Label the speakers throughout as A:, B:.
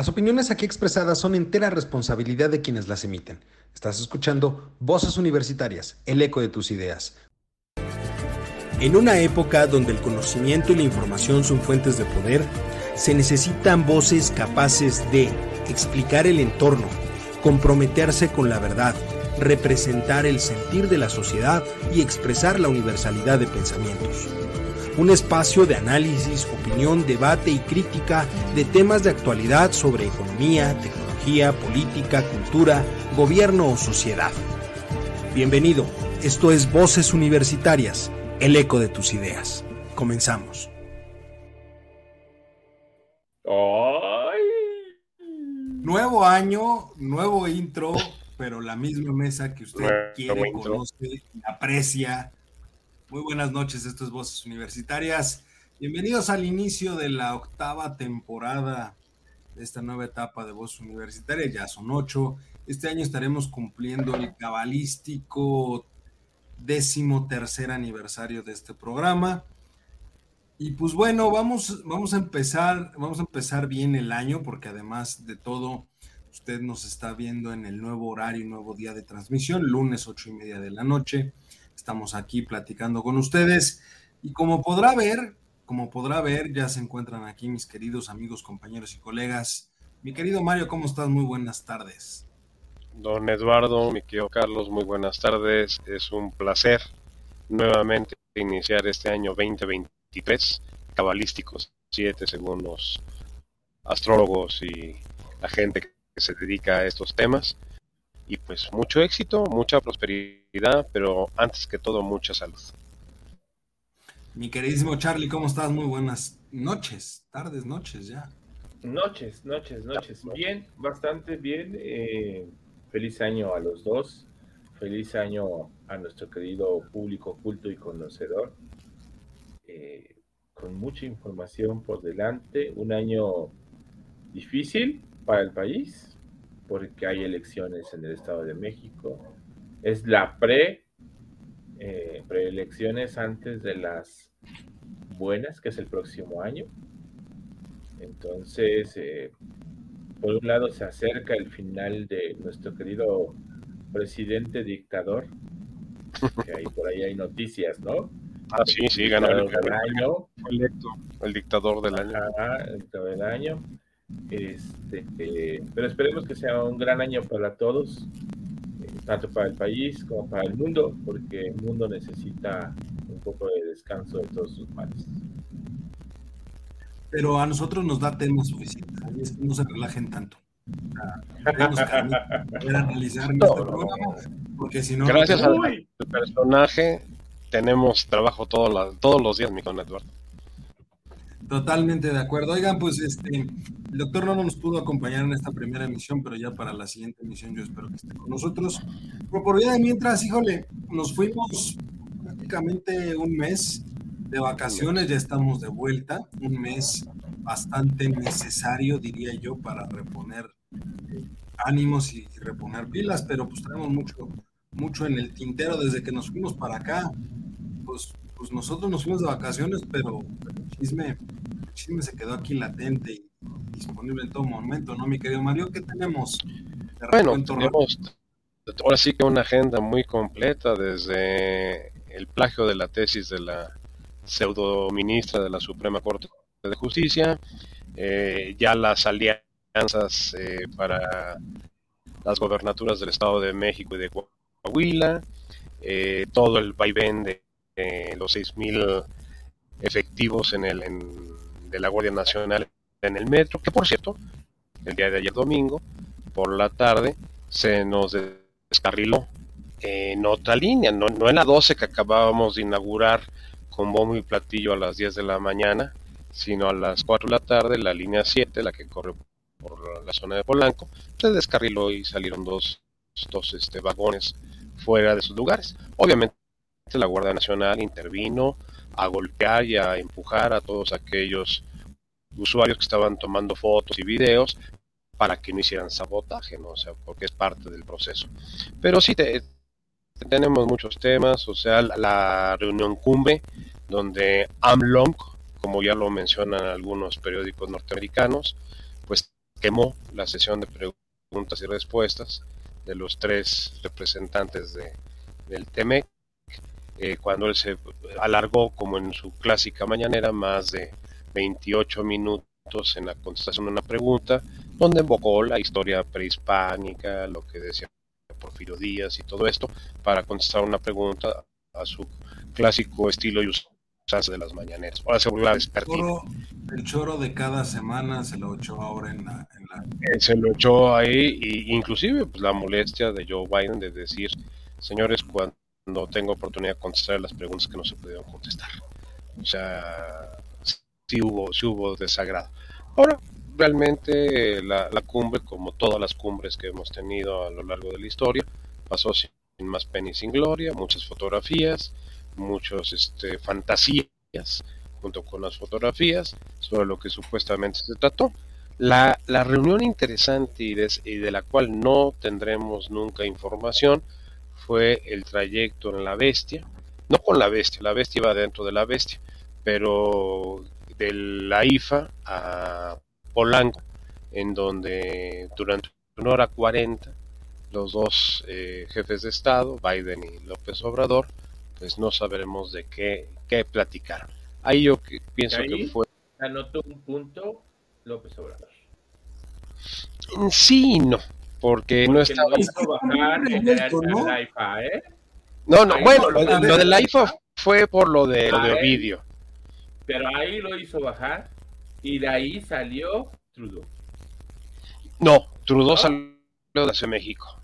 A: Las opiniones aquí expresadas son entera responsabilidad de quienes las emiten. Estás escuchando Voces Universitarias, el eco de tus ideas. En una época donde el conocimiento y la información son fuentes de poder, se necesitan voces capaces de explicar el entorno, comprometerse con la verdad, representar el sentir de la sociedad y expresar la universalidad de pensamientos un espacio de análisis, opinión, debate y crítica de temas de actualidad sobre economía, tecnología, política, cultura, gobierno o sociedad. Bienvenido, esto es Voces Universitarias, el eco de tus ideas. Comenzamos. Nuevo año, nuevo intro, pero la misma mesa que usted quiere, conoce y aprecia muy buenas noches, esto es Voces Universitarias. Bienvenidos al inicio de la octava temporada de esta nueva etapa de Voces Universitarias, ya son ocho. Este año estaremos cumpliendo el cabalístico décimo tercer aniversario de este programa. Y pues bueno, vamos, vamos a empezar, vamos a empezar bien el año, porque además de todo, usted nos está viendo en el nuevo horario, nuevo día de transmisión, lunes ocho y media de la noche. Estamos aquí platicando con ustedes y como podrá ver, como podrá ver, ya se encuentran aquí mis queridos amigos, compañeros y colegas. Mi querido Mario, ¿cómo estás? Muy buenas tardes.
B: Don Eduardo, mi querido Carlos, muy buenas tardes. Es un placer nuevamente iniciar este año 2023, cabalísticos 7 según los astrólogos y la gente que se dedica a estos temas y pues mucho éxito, mucha prosperidad, pero antes que todo mucha salud.
A: Mi queridísimo Charlie, ¿cómo estás? Muy buenas noches, tardes, noches ya.
C: Noches, noches, noches. Bien, bastante bien. Eh, feliz año a los dos. Feliz año a nuestro querido público culto y conocedor. Eh, con mucha información por delante. Un año difícil para el país, porque hay elecciones en el Estado de México. Es la pre, eh, preelecciones antes de las buenas, que es el próximo año. Entonces, eh, por un lado se acerca el final de nuestro querido presidente dictador, que ahí por ahí hay noticias, ¿no?
B: Ah, sí, sí, ganó el, año. el dictador del año.
C: el dictador del año. Este, eh, pero esperemos que sea un gran año para todos, eh, tanto para el país como para el mundo, porque el mundo necesita un poco de descanso de todos sus males.
A: Pero a nosotros nos da tema suficiente, no se relajen tanto.
B: analizar programa, porque si no... Gracias al personaje tenemos trabajo todos los días, mi con Eduardo.
A: Totalmente de acuerdo. Oigan, pues este, el doctor no nos pudo acompañar en esta primera emisión, pero ya para la siguiente emisión yo espero que esté con nosotros. Pero por día de mientras, híjole, nos fuimos prácticamente un mes de vacaciones, ya estamos de vuelta, un mes bastante necesario, diría yo, para reponer eh, ánimos y, reponer pilas, pero pues tenemos mucho, mucho en el tintero desde que nos fuimos para acá. Pues, pues nosotros nos fuimos de vacaciones, pero el chisme chisme se quedó aquí latente y disponible en todo momento, ¿no, mi querido Mario? ¿Qué tenemos?
B: Bueno, tenemos ahora sí que una agenda muy completa desde el plagio de la tesis de la pseudo ministra de la Suprema Corte de Justicia, eh, ya las alianzas eh, para las gobernaturas del Estado de México y de Coahuila, eh, todo el vaivén de los 6.000 efectivos en el, de la Guardia Nacional en el metro, que por cierto, el día de ayer domingo, por la tarde, se nos descarriló en otra línea, no, en la 12 que acabábamos de inaugurar con bombo y platillo a las 10 de la mañana, sino a las 4 de la tarde, la línea 7, la que corre por la zona de Polanco, se descarriló y salieron dos, dos este, vagones fuera de sus lugares. Obviamente la Guardia Nacional intervino, a golpear y a empujar a todos aquellos usuarios que estaban tomando fotos y videos para que no hicieran sabotaje, ¿no? O sea, porque es parte del proceso. Pero sí, tenemos muchos temas, o sea, la, reunión cumbre, donde AMLONG, como ya lo mencionan algunos periódicos norteamericanos, pues quemó la sesión de preguntas y respuestas de los tres representantes de, del TEMEC, eh, cuando él se alargó, como en su clásica mañanera, más de 28 minutos en la contestación de una pregunta, donde invocó la historia prehispánica, lo que decía Porfirio Díaz y todo esto, para contestar una pregunta a su clásico estilo y usanza de las mañaneras. Ahora se volvió
A: El choro, de cada semana se lo echó ahora en la...
B: Eh, se lo echó ahí, y inclusive pues, la molestia de Joe Biden de decir, señores, cuando tengo oportunidad de contestar las preguntas que no se pudieron contestar. O sea, sí hubo, sí hubo desagrado. Ahora, realmente la, la, cumbre, como todas las cumbres que hemos tenido a lo largo de la historia, pasó sin más pena y sin gloria, muchas fotografías, muchas este, fantasías junto con las fotografías sobre lo que supuestamente se trató. La, la reunión interesante y de, y de, la cual no tendremos nunca información fue el trayecto en la bestia, no con la bestia, la bestia iba dentro de la bestia, pero de la IFA a Polanco, en donde durante una hora cuarenta los dos eh, jefes de Estado, Biden y López Obrador, pues no sabremos de qué, qué platicaron. Ahí yo pienso que fue...
C: Anotó un punto López Obrador.
B: Sí y no, porque, no estaba...
C: bajar en la IFA, ¿eh?
B: No, no, bueno, lo, de la IFA fue por lo de, lo de Ovidio.
C: Pero ahí lo hizo bajar y de ahí salió Trudeau.
B: No, Trudeau salió de México.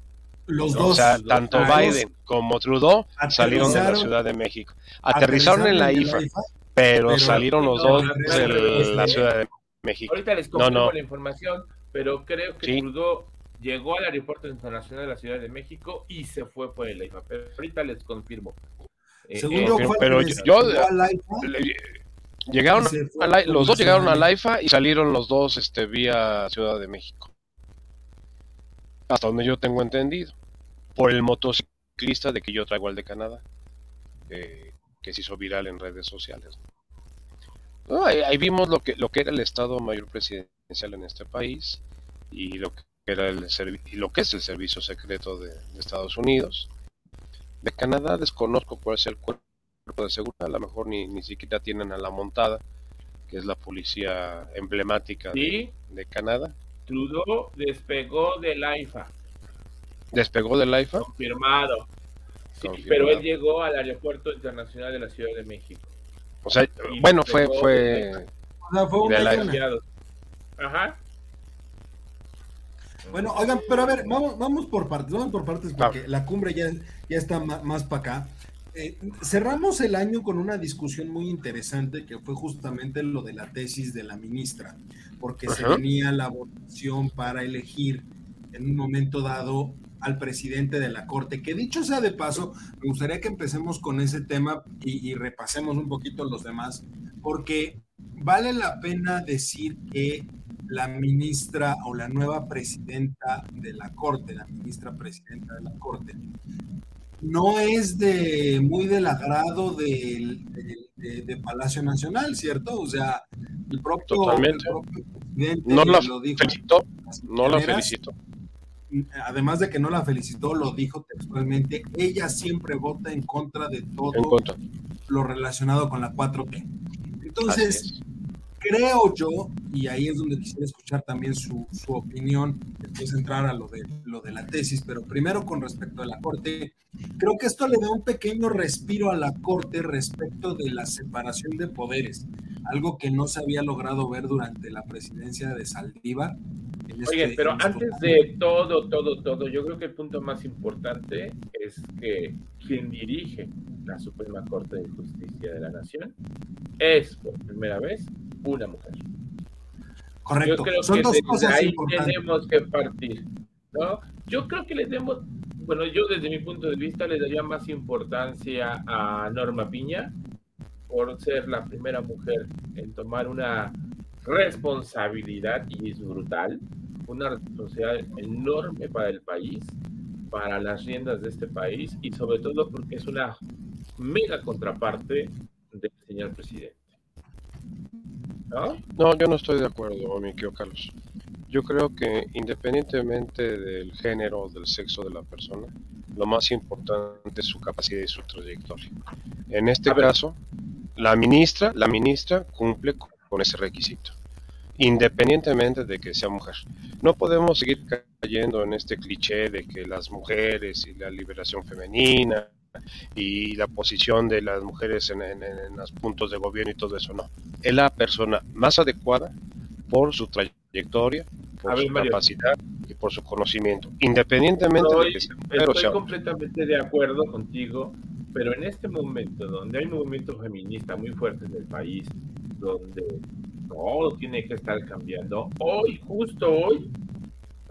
A: Los dos.
B: O sea, tanto Biden como Trudeau salieron de la Ciudad de México. Aterrizaron en la IFA, pero, salieron los dos de la Ciudad de México.
C: Ahorita les confirmo la información, pero creo que Trudeau llegó al aeropuerto internacional de la Ciudad de México y se fue por el IFA. Pero ahorita les confirmo.
B: Eh, eh, pero yo, llegaron los dos llegaron a la IFA y salieron los dos este vía Ciudad de México hasta donde yo tengo entendido, por el motociclista de que yo traigo al de Canadá, eh, que se hizo viral en redes sociales. ahí, vimos lo que, lo que era el Estado Mayor Presidencial en este país y lo que, era el y lo que es el Servicio Secreto de, Estados Unidos. De Canadá desconozco cuál es el cuerpo de seguridad, a lo mejor ni, ni siquiera tienen a la montada, que es la policía emblemática de Canadá.
C: Trudeau despegó del AIFA.
B: ¿Despegó del AIFA?
C: Confirmado. Sí, pero él llegó al aeropuerto internacional de la Ciudad de México.
B: O sea, bueno, fue fue,
A: de Ajá. Bueno, oigan, pero a ver, vamos, vamos por partes, vamos por partes porque la cumbre ya, ya está más para acá. Eh, cerramos el año con una discusión muy interesante que fue justamente lo de la tesis de la ministra, porque se venía la votación para elegir en un momento dado al presidente de la Corte, que dicho sea de paso, me gustaría que empecemos con ese tema y, y repasemos un poquito los demás, porque vale la pena decir que la ministra o la nueva presidenta de la Corte, la ministra presidenta de la Corte, no es de muy del agrado de, Palacio Nacional, ¿cierto? O sea, el propio,
B: presidente no la lo dijo. Felicitó, no la felicitó.
A: Además de que no la felicitó, lo dijo textualmente, ella siempre vota en contra de todo lo relacionado con la 4T. Entonces, creo yo, y ahí es donde quisiera escuchar también su, su, opinión, después entrar a lo de, lo de la tesis, pero primero con respecto a la Corte, creo que esto le da un pequeño respiro a la Corte respecto de la separación de poderes, algo que no se había logrado ver durante la presidencia de Saldívar.
C: Oye, este, pero antes de todo, todo, todo, yo creo que el punto más importante es que quien dirige la Suprema Corte de Justicia de la Nación es por primera vez una mujer.
A: Correcto.
C: Yo creo Son que dos cosas ahí tenemos que partir. ¿no? Yo creo que le demos, bueno, yo desde mi punto de vista le daría más importancia a Norma Piña por ser la primera mujer en tomar una responsabilidad y es brutal, una responsabilidad enorme para el país, para las riendas de este país y sobre todo porque es una mega contraparte del señor presidente.
B: ¿No? yo no estoy de acuerdo, mi querido Carlos. yo creo que independientemente del género o del sexo de la persona, lo más importante es su capacidad y su trayectoria. En este caso, la ministra, la ministra cumple con ese requisito, independientemente de que sea mujer. No podemos seguir cayendo en este cliché de que las mujeres y la liberación femenina y la posición de las mujeres en, los puntos de gobierno y todo eso, no. Es la persona más adecuada por su trayectoria, por su capacidad y por su conocimiento, independientemente
C: de que sea mujer Estoy completamente de acuerdo contigo, pero en este momento donde hay un movimiento feminista muy fuerte en el país, donde todo tiene que estar cambiando, hoy, justo hoy,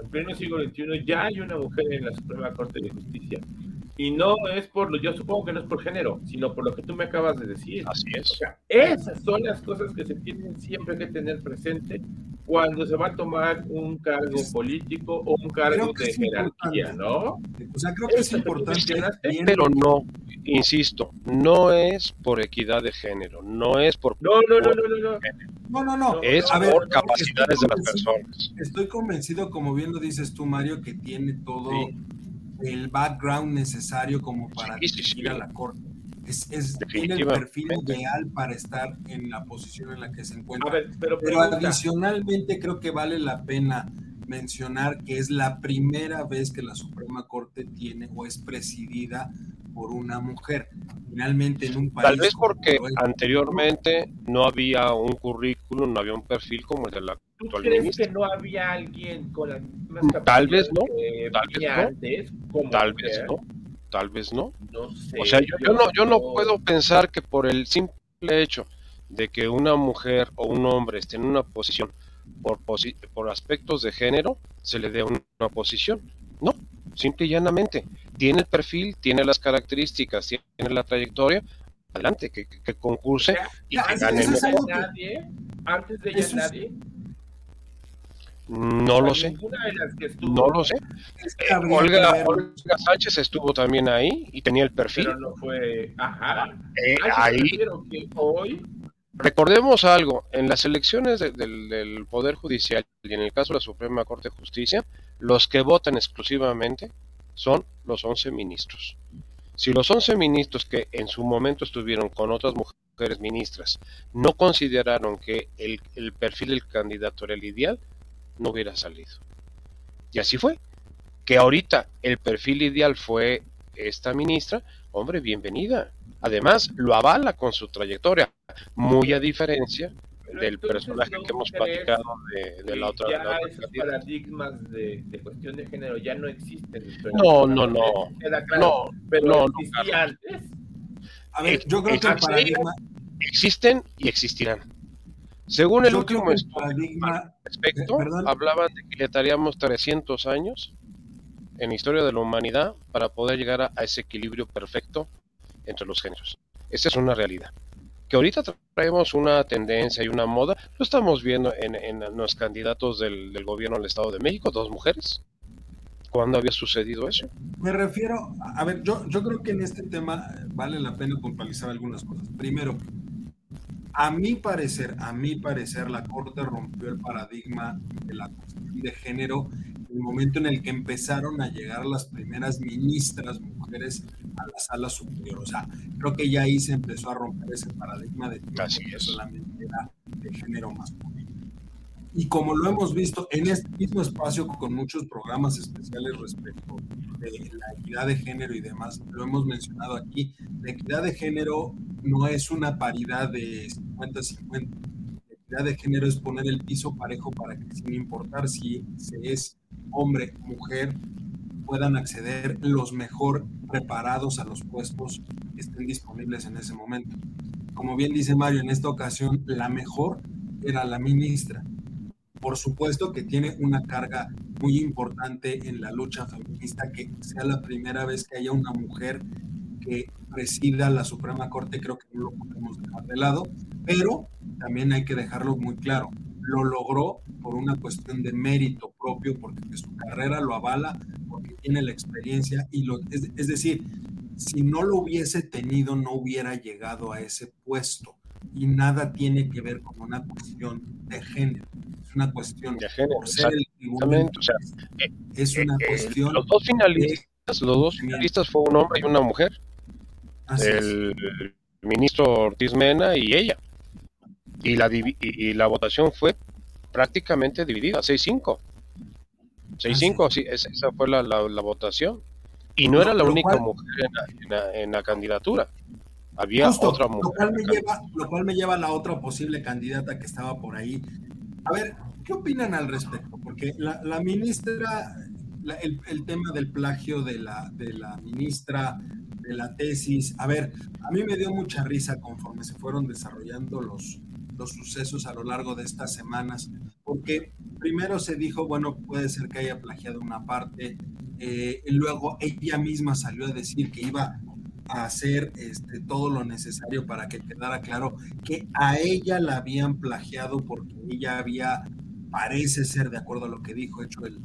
C: en pleno siglo XXI, ya hay una mujer en la Suprema Corte de Justicia y no es por, lo, yo supongo que no es por género, sino por lo que tú me acabas de decir.
B: Así es. O
C: sea, esas son las cosas que se tienen siempre que tener presente cuando se va a tomar un cargo político o un cargo de jerarquía, ¿no?
A: O sea, creo que es importante.
B: Pero no, insisto, no es por equidad de género, no es por...
C: No, no, no, no, no.
A: No, no, no.
B: Es por capacidades de las personas.
A: Estoy convencido, como bien lo dices tú, Mario, que tiene todo el background necesario como para ir a la corte. Es, es tiene el perfil ideal para estar en la posición en la que se encuentra. pero, pero adicionalmente creo que vale la pena mencionar que es la primera vez que la Suprema Corte tiene o es presidida por una mujer. Finalmente en un país...
B: Tal vez porque anteriormente no había un currículum, no había un perfil como el de la
C: ¿Tú crees que no había alguien con las
B: mismas Tal vez no, tal vez no, tal vez no, tal vez no.
C: No sé.
B: O sea, yo, yo, no, yo no puedo pensar que por el simple hecho de que una mujer o un hombre esté en una posición por, por aspectos de género, se le dé una posición. No, simple y llanamente. Tiene el perfil, tiene las características, tiene la trayectoria, adelante, que, que, concurse y que
C: gane. Nadie, antes de ella nadie
B: no lo sé. No lo sé. Olga, Sánchez estuvo también ahí y tenía el perfil.
C: Pero no fue. Ajá.
B: Eh, ahí. Recordemos algo: en las elecciones del, Poder Judicial y en el caso de la Suprema Corte de Justicia, los que votan exclusivamente son los 11 ministros. Si los 11 ministros que en su momento estuvieron con otras mujeres ministras no consideraron que el, el perfil del candidato era el ideal, no hubiera salido. Y así fue. Que ahorita el perfil ideal fue esta ministra, hombre, bienvenida. Además, lo avala con su trayectoria, muy a diferencia del personaje que hemos platicado de, la otra.
C: Ya esos paradigmas de, cuestión de género ya no existen.
B: No, no, no. no,
C: pero
B: no,
C: antes.
A: A ver, yo creo que el paradigma...
B: Existen y existirán. Según el último estudio respecto, hablaban de que le estaríamos 300 años en la historia de la humanidad para poder llegar a, ese equilibrio perfecto entre los géneros. Esa es una realidad. Que ahorita traemos una tendencia y una moda, lo estamos viendo en, los candidatos del, del, gobierno del Estado de México, dos mujeres. ¿Cuándo había sucedido eso?
A: Me refiero, a ver, yo, yo creo que en este tema vale la pena puntualizar algunas cosas. Primero, a mi parecer, a mi parecer, la Corte rompió el paradigma de la cuestión de género en el momento en el que empezaron a llegar las primeras ministras mujeres a la sala superior. O sea, creo que ya ahí se empezó a romper ese paradigma de que solamente era de género masculino. Y como lo hemos visto en este mismo espacio con muchos programas especiales respecto de la equidad de género y demás, lo hemos mencionado aquí, la equidad de género no es una paridad de 50-50. La equidad de género es poner el piso parejo para que sin importar si se es hombre o mujer, puedan acceder los mejor preparados a los puestos que estén disponibles en ese momento. Como bien dice Mario, en esta ocasión la mejor era la ministra por supuesto que tiene una carga muy importante en la lucha feminista, que sea la primera vez que haya una mujer que presida la Suprema Corte, creo que no lo podemos dejar de lado, pero también hay que dejarlo muy claro, lo logró por una cuestión de mérito propio, porque su carrera lo avala, porque tiene la experiencia, y lo, es, es decir, si no lo hubiese tenido, no hubiera llegado a ese puesto y nada tiene que ver con una cuestión de género. Es una cuestión
B: de género,
A: por ser
B: Exactamente. O sea,
A: es una cuestión.
B: los dos finalistas, los dos finalistas fue un hombre y una mujer. el ministro Ortiz Mena y ella. Y la, y la votación fue prácticamente dividida, 6-5. 6-5, sí, esa fue la, la, votación. Y no era la única mujer en la, candidatura. Había otra mujer.
A: Lo cual, me lleva, lo cual me lleva a la otra posible candidata que estaba por ahí. A ver, ¿qué opinan al respecto? Porque la, ministra, el, tema del plagio de la, de la ministra de la tesis, a ver, a mí me dio mucha risa conforme se fueron desarrollando los, los sucesos a lo largo de estas semanas, porque primero se dijo, bueno, puede ser que haya plagiado una parte, eh, luego ella misma salió a decir que iba hacer este, todo lo necesario para que quedara claro que a ella la habían plagiado porque ella había, parece ser, de acuerdo a lo que dijo, hecho el,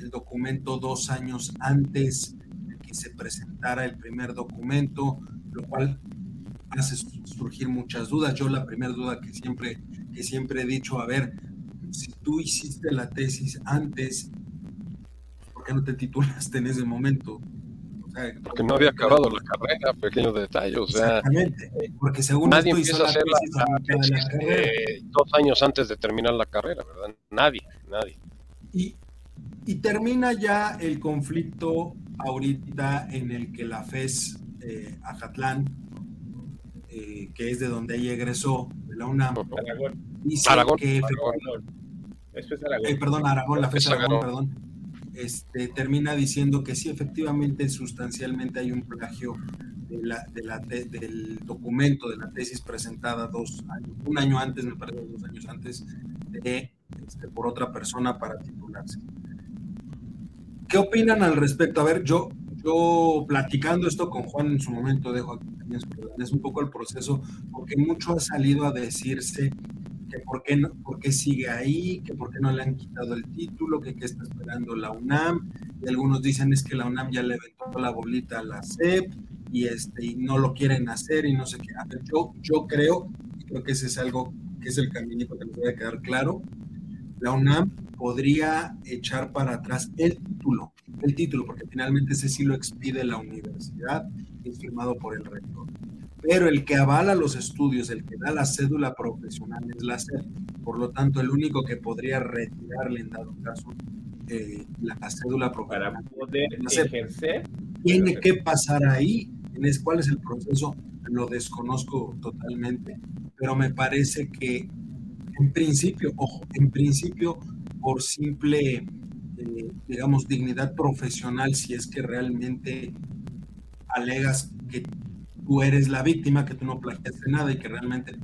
A: el documento dos años antes de que se presentara el primer documento, lo cual hace surgir muchas dudas. Yo la primera duda que siempre, que siempre he dicho, a ver, si tú hiciste la tesis antes, ¿por qué no te titulaste en ese momento?
B: Porque no había acabado la carrera, pequeño detalle, o sea,
A: Exactamente, porque según
B: nadie empieza a hacer la, tesis eh, dos años antes de terminar la carrera, ¿verdad? Nadie, nadie.
A: Y, y termina ya el conflicto ahorita en el que la FES eh, Ajatlán eh, que es de donde ella egresó, de la UNAM, dice
B: Aragón.
A: que
C: Aragón.
A: Esto es Aragón. Eh, perdón, Aragón, la FES Aragón, perdón. Este, termina diciendo que sí, efectivamente, sustancialmente hay un plagio de la, de la del documento, de la tesis presentada dos años, un año antes, me parece, dos años antes, de, este, por otra persona para titularse. ¿Qué opinan al respecto? A ver, yo, yo platicando esto con Juan en su momento, dejo aquí es un poco el proceso, porque mucho ha salido a decirse que por qué, no, por qué sigue ahí, que por qué no le han quitado el título, que qué está esperando la UNAM, y algunos dicen es que la UNAM ya le aventó la bolita a la CEP y, este, y no lo quieren hacer y no sé qué. Yo, yo creo, creo que ese es algo que es el caminito que nos debe quedar claro, la UNAM podría echar para atrás el título, el título, porque finalmente ese sí lo expide la universidad es firmado por el rector. Pero el que avala los estudios, el que da la cédula profesional es la SEP. Por lo tanto, el único que podría retirarle en dado caso eh, la cédula profesional.
C: Para poder ejercer.
A: Tiene que pasar ahí. ¿Cuál es el proceso? Lo desconozco totalmente, pero me parece que en principio, ojo, en principio, por simple, eh, digamos, dignidad profesional, si es que realmente alegas que tú eres la víctima, que tú no plagiaste nada y que realmente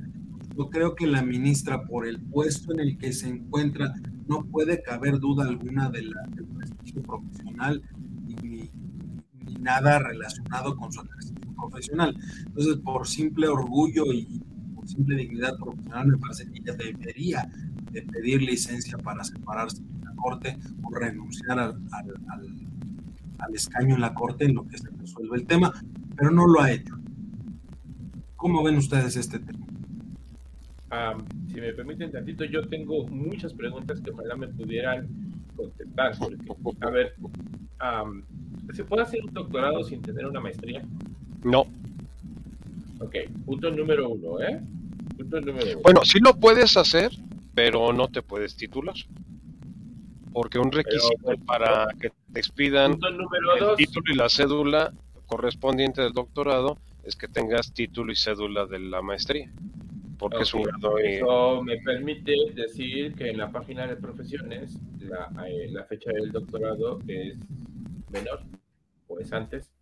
A: yo creo que la ministra, por el puesto en el que se encuentra, no puede caber duda alguna de la, del prestigio profesional ni, nada relacionado con su ejercicio profesional. Entonces, por simple orgullo y por simple dignidad profesional, me parece que ella debería de pedir licencia para separarse de la corte o renunciar al al escaño en la corte en lo que se resuelve el tema, pero no lo ha hecho. ¿Cómo ven ustedes este tema?
C: si me permiten tantito, yo tengo muchas preguntas que ojalá me pudieran contestar. a ver, ¿se puede hacer un doctorado sin tener una maestría?
B: No.
C: Ok, punto número uno, ¿eh? Punto número uno.
B: Bueno, sí lo puedes hacer, pero no te puedes titular porque un requisito para que te expidan el título y la cédula correspondiente del doctorado es que tengas título y cédula de la maestría. Porque es un grado.
C: Eso me permite decir que en la página de profesiones la, eh, fecha del doctorado es menor o es antes.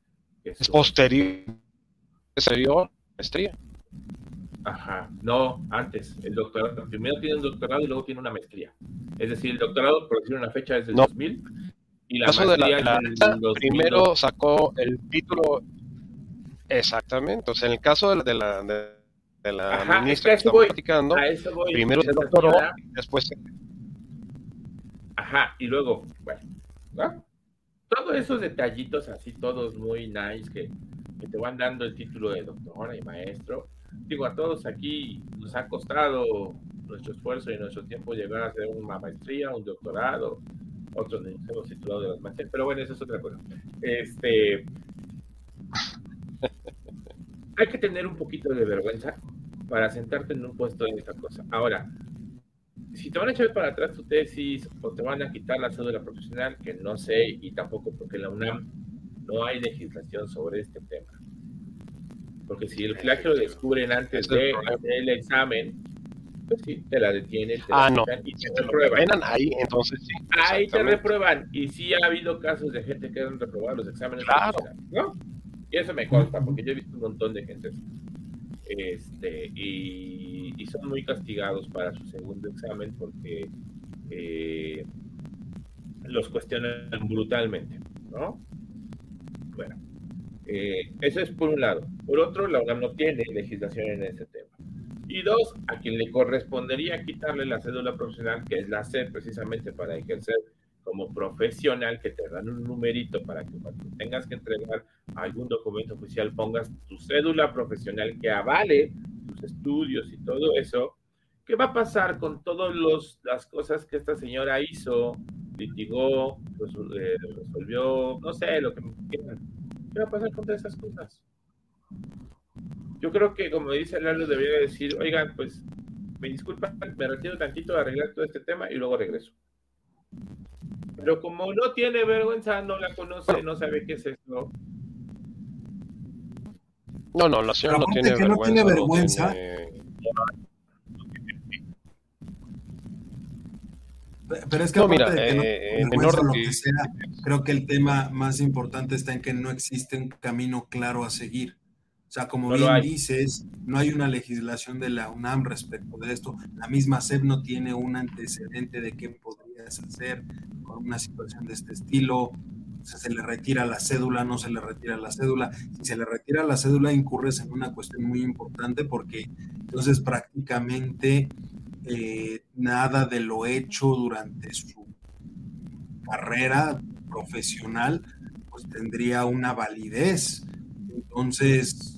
B: es posterior. Posterior maestría.
C: Ajá, no, antes. El doctorado, primero tiene un doctorado y luego tiene una maestría. Es decir, el doctorado, por decir una fecha, es del 2000 y la maestría
B: de Primero sacó el título exactamente. O sea, en el caso de la, de, la Ajá, ministra que, estamos platicando, primero se doctoró, después...
C: Ajá, y luego, bueno, ¿no? Todos esos detallitos así, todos muy nice, que, que te van dando el título de doctora y maestro, digo, a todos aquí nos ha costado nuestro esfuerzo y nuestro tiempo llegar a hacer una maestría, un doctorado, otros hemos titulado de las materias, pero bueno, eso es otra cosa. Este, hay que tener un poquito de vergüenza para sentarte en un puesto en esta cosa. Ahora, si te van a echar para atrás tu tesis o te van a quitar la cédula profesional, que no sé, y tampoco porque en la UNAM no hay legislación sobre este tema. Porque si el plagio lo descubren antes de, del examen, pues sí, te la detienen. Te
B: ah,
C: la
B: no.
C: y te,
B: te reprueban. ahí, entonces sí.
C: Ahí te reprueban. Y sí ha habido casos de gente que han reprobado los exámenes.
B: Claro.
C: ¿no? Y eso me consta, porque yo he visto un montón de gente. Este, y, y son muy castigados para su segundo examen porque eh, los cuestionan brutalmente, ¿no? Bueno, eh, eso es por un lado. Por otro, la UNAM no tiene legislación en ese tema. Y dos, a quien le correspondería quitarle la cédula profesional, que es la C, precisamente para ejercer como profesional, que te dan un numerito para que cuando tengas que entregar algún documento oficial pongas tu cédula profesional que avale tus estudios y todo eso. ¿Qué va a pasar con todas las cosas que esta señora hizo, litigó, resolvió, no sé, lo que quieran? ¿Qué va a pasar con todas esas cosas? Yo creo que, como dice Lalo, debería decir, oigan, pues, me disculpan, me retiro tantito a arreglar todo este tema y luego regreso. Pero como no tiene vergüenza, no la conoce, no sabe qué es eso.
B: No, no, la señora no tiene,
A: que no tiene vergüenza.
B: No tiene...
A: Pero es que
B: No,
A: aparte
B: mira,
A: de que no
B: eh, en
A: vergüenza,
B: orden
A: lo
B: que
A: sea, creo que el tema más importante está en que no existe un camino claro a seguir. O sea, como
C: No
A: bien dices, no hay una legislación de la UNAM respecto de esto. La misma SEP no tiene un antecedente de qué podrías hacer con una situación de este estilo. O sea, se le retira la cédula, no se le retira la cédula. Si se le retira la cédula, incurres en una cuestión muy importante porque entonces prácticamente eh, nada de lo hecho durante su carrera profesional pues tendría una validez. Entonces,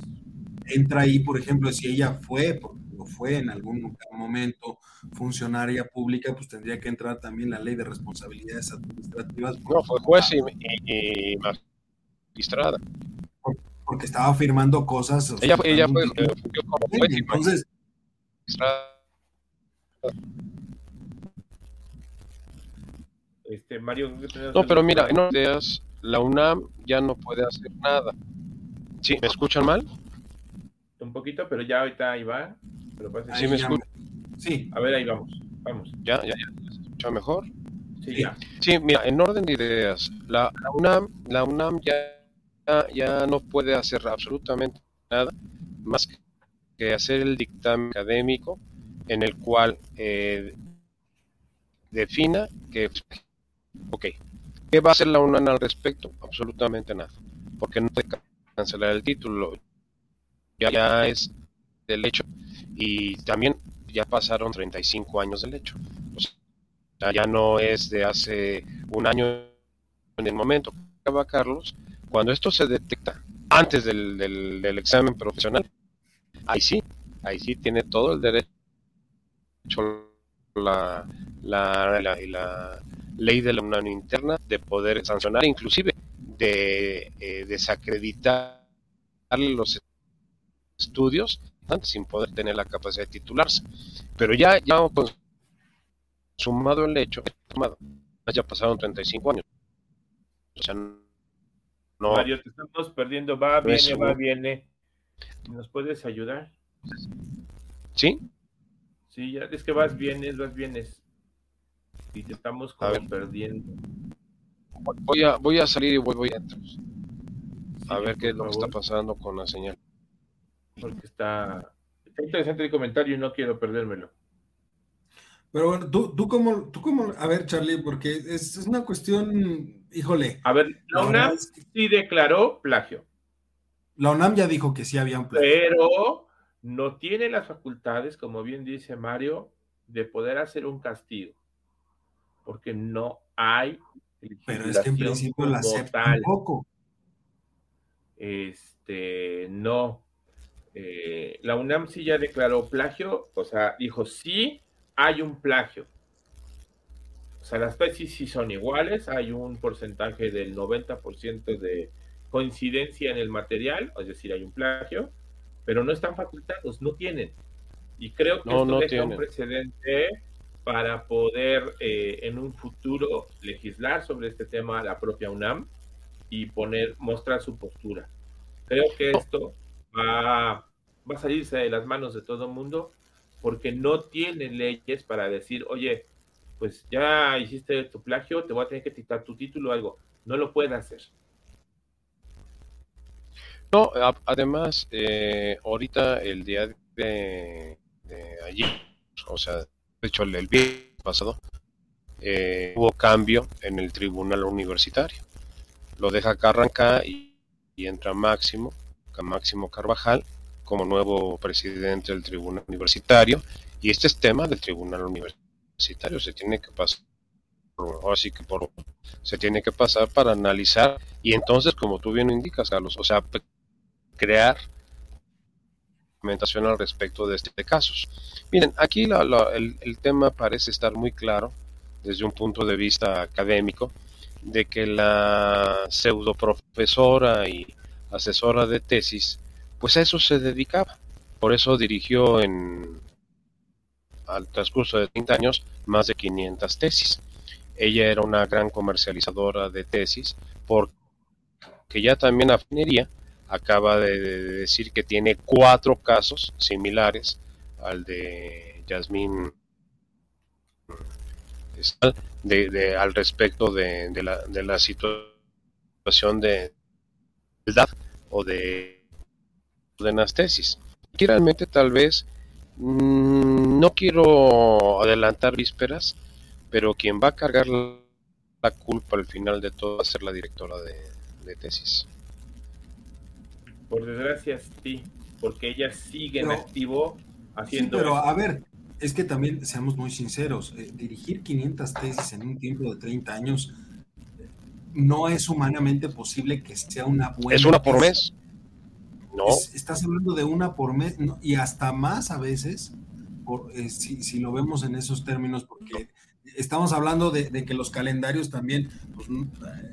A: entra ahí, por ejemplo, si ella fue, porque lo fue en algún momento funcionaria pública, pues tendría que entrar también la ley de responsabilidades administrativas.
B: No, fue juez y, y- y magistrada.
A: Porque estaba firmando cosas. o
B: Ella,
A: sea,
B: fue- ella fue, eh, fungió como juez y
A: Entonces,
B: magistrada.
C: Este, Mario, ¿qué tenías
B: No, pero mira, en otras ideas, la UNAM ya no puede hacer nada. ¿Sí? ¿Me escuchan mal?
C: Un poquito, pero ya ahorita ahí va. Pero
B: Sí, me.
A: Sí,
C: A ver, ahí vamos. Vamos.
B: ¿Ya? ¿Ya? ¿Ya? ¿Se escucha mejor?
C: Sí,
A: Sí.
C: ya.
B: Sí, mira, en orden de ideas, la, la UNAM, la UNAM ya, ya, ya no puede hacer absolutamente nada más que hacer el dictamen académico en el cual eh, defina que, ok, ¿qué va a hacer la UNAM al respecto? Absolutamente nada, porque no puede cancelar el título, ya, ya es del hecho y también ya pasaron 35 años del hecho. O sea, ya no es de hace un año en el momento va Carlos, cuando esto se detecta antes del, del, del examen profesional, ahí sí, ahí sí tiene todo el derecho la, la, la, la ley de la unión interna de poder sancionar, inclusive de eh, desacreditar los estudios sin poder tener la capacidad de titularse. Pero ya, ya consumado el hecho, ya pasaron 35 años. O sea, no.
C: Mario, te estamos perdiendo. Va, viene,
B: es
C: va, viene. ¿Nos puedes ayudar?
B: ¿Sí?
C: Sí, ya es que vas, vienes, vas, vienes. Y te estamos como perdiendo.
B: Voy a, voy a salir y voy, voy a entrar. A ver qué es lo que está pasando con la señal.
C: Porque está, está interesante el comentario y no quiero perdérmelo.
A: pero bueno, tú, tú como, tú como, a ver, Charlie, porque es, es una cuestión, híjole,
C: A ver, la
A: la
C: UNAM
A: verdad es que
C: sí declaró plagio,
A: la UNAM ya dijo que sí había un plan.
C: pero no tiene las facultades, como bien dice Mario, de poder hacer un castigo. Porque no hay
A: Pero es que en principio la
C: tal.
A: tampoco.
C: Este, no. Eh, la UNAM sí ya declaró plagio, o sea, dijo sí hay un plagio. O sea, las tesis sí son iguales, hay un porcentaje del 90% de coincidencia en el material, es decir, hay un plagio, pero no están facultados, no tienen. Y creo que esto deja un precedente para poder eh, en un futuro legislar sobre este tema la propia UNAM y poner, mostrar su postura. Creo que esto va, a salirse de las manos de todo el mundo porque no tienen leyes para decir, oye, pues ya hiciste tu plagio, te voy a tener que quitar tu título o algo. No lo puede hacer.
B: No, además, eh, ahorita el día de, ayer, o sea, de hecho el, viernes pasado, eh, hubo cambio en el tribunal universitario. Lo deja Carranca y, y entra Máximo, Máximo Carvajal, como nuevo presidente del tribunal universitario. Y este es tema del tribunal universitario, se tiene que pasar así que se tiene que pasar para analizar y entonces como tú bien indicas Carlos o sea crear documentación al respecto de este casos. Miren, aquí el, tema parece estar muy claro desde un punto de vista académico de que la pseudo profesora y asesora de tesis, pues a eso se dedicaba. Por eso dirigió en al transcurso de 30 años más de 500 tesis. Ella era una gran comercializadora de tesis porque ya también afinería acaba de, decir que tiene cuatro casos similares al de Yasmín de, al respecto de, la, de la situación de edad o de, de anastesis. Y realmente tal vez mm, no quiero adelantar vísperas, pero quien va a cargar la, culpa al final de todo va a ser la directora de tesis.
C: Por desgracia, sí, porque ella sigue en activo haciendo.
A: pero a ver, es que también seamos muy sinceros, eh, dirigir 500 tesis en un tiempo de 30 años no es humanamente posible que sea una buena.
B: Es una por mes.
A: No. estás hablando de una por mes y hasta más a veces, por, eh, si, si, lo vemos en esos términos, porque estamos hablando de, que los calendarios también, pues,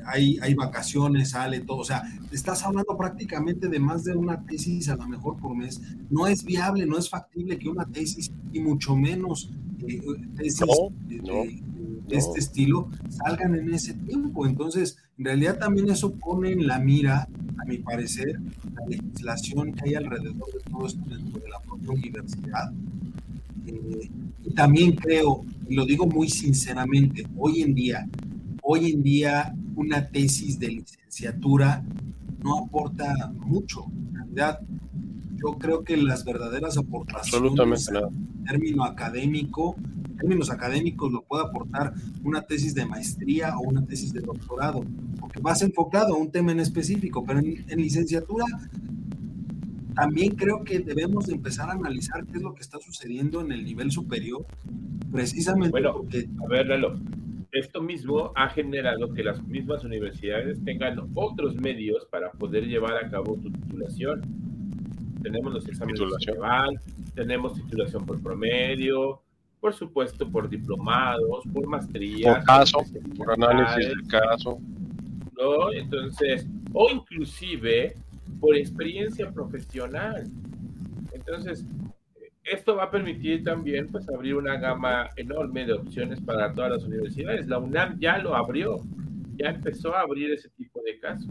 A: hay, hay vacaciones, sale todo, o sea, estás hablando prácticamente de más de una tesis a lo mejor por mes. No es viable, no es factible que una tesis, y mucho menos eh, tesis de, este estilo, salgan en ese tiempo. Entonces, en realidad también eso pone en la mira, a mi parecer, la legislación que hay alrededor de todo esto dentro de la propia universidad. Eh, y también creo y lo digo muy sinceramente, hoy en día, hoy en día una tesis de licenciatura no aporta mucho. En realidad, yo creo que las verdaderas aportaciones en término académico, términos académicos lo puede aportar una tesis de maestría o una tesis de doctorado, porque vas enfocado a un tema en específico, pero en, en licenciatura también creo que debemos de empezar a analizar qué es lo que está sucediendo en el nivel superior, precisamente
C: bueno, porque... A ver, Lalo, esto mismo ha generado que las mismas universidades tengan otros medios para poder llevar a cabo tu titulación. Tenemos los exámenes de tenemos titulación por promedio, por supuesto por diplomados, por maestrías.
B: Por caso, por análisis del caso.
C: ¿no? Entonces, o inclusive por experiencia profesional. Entonces, esto va a permitir también pues abrir una gama enorme de opciones para todas las universidades. La UNAM ya lo abrió, ya empezó a abrir ese tipo de casos.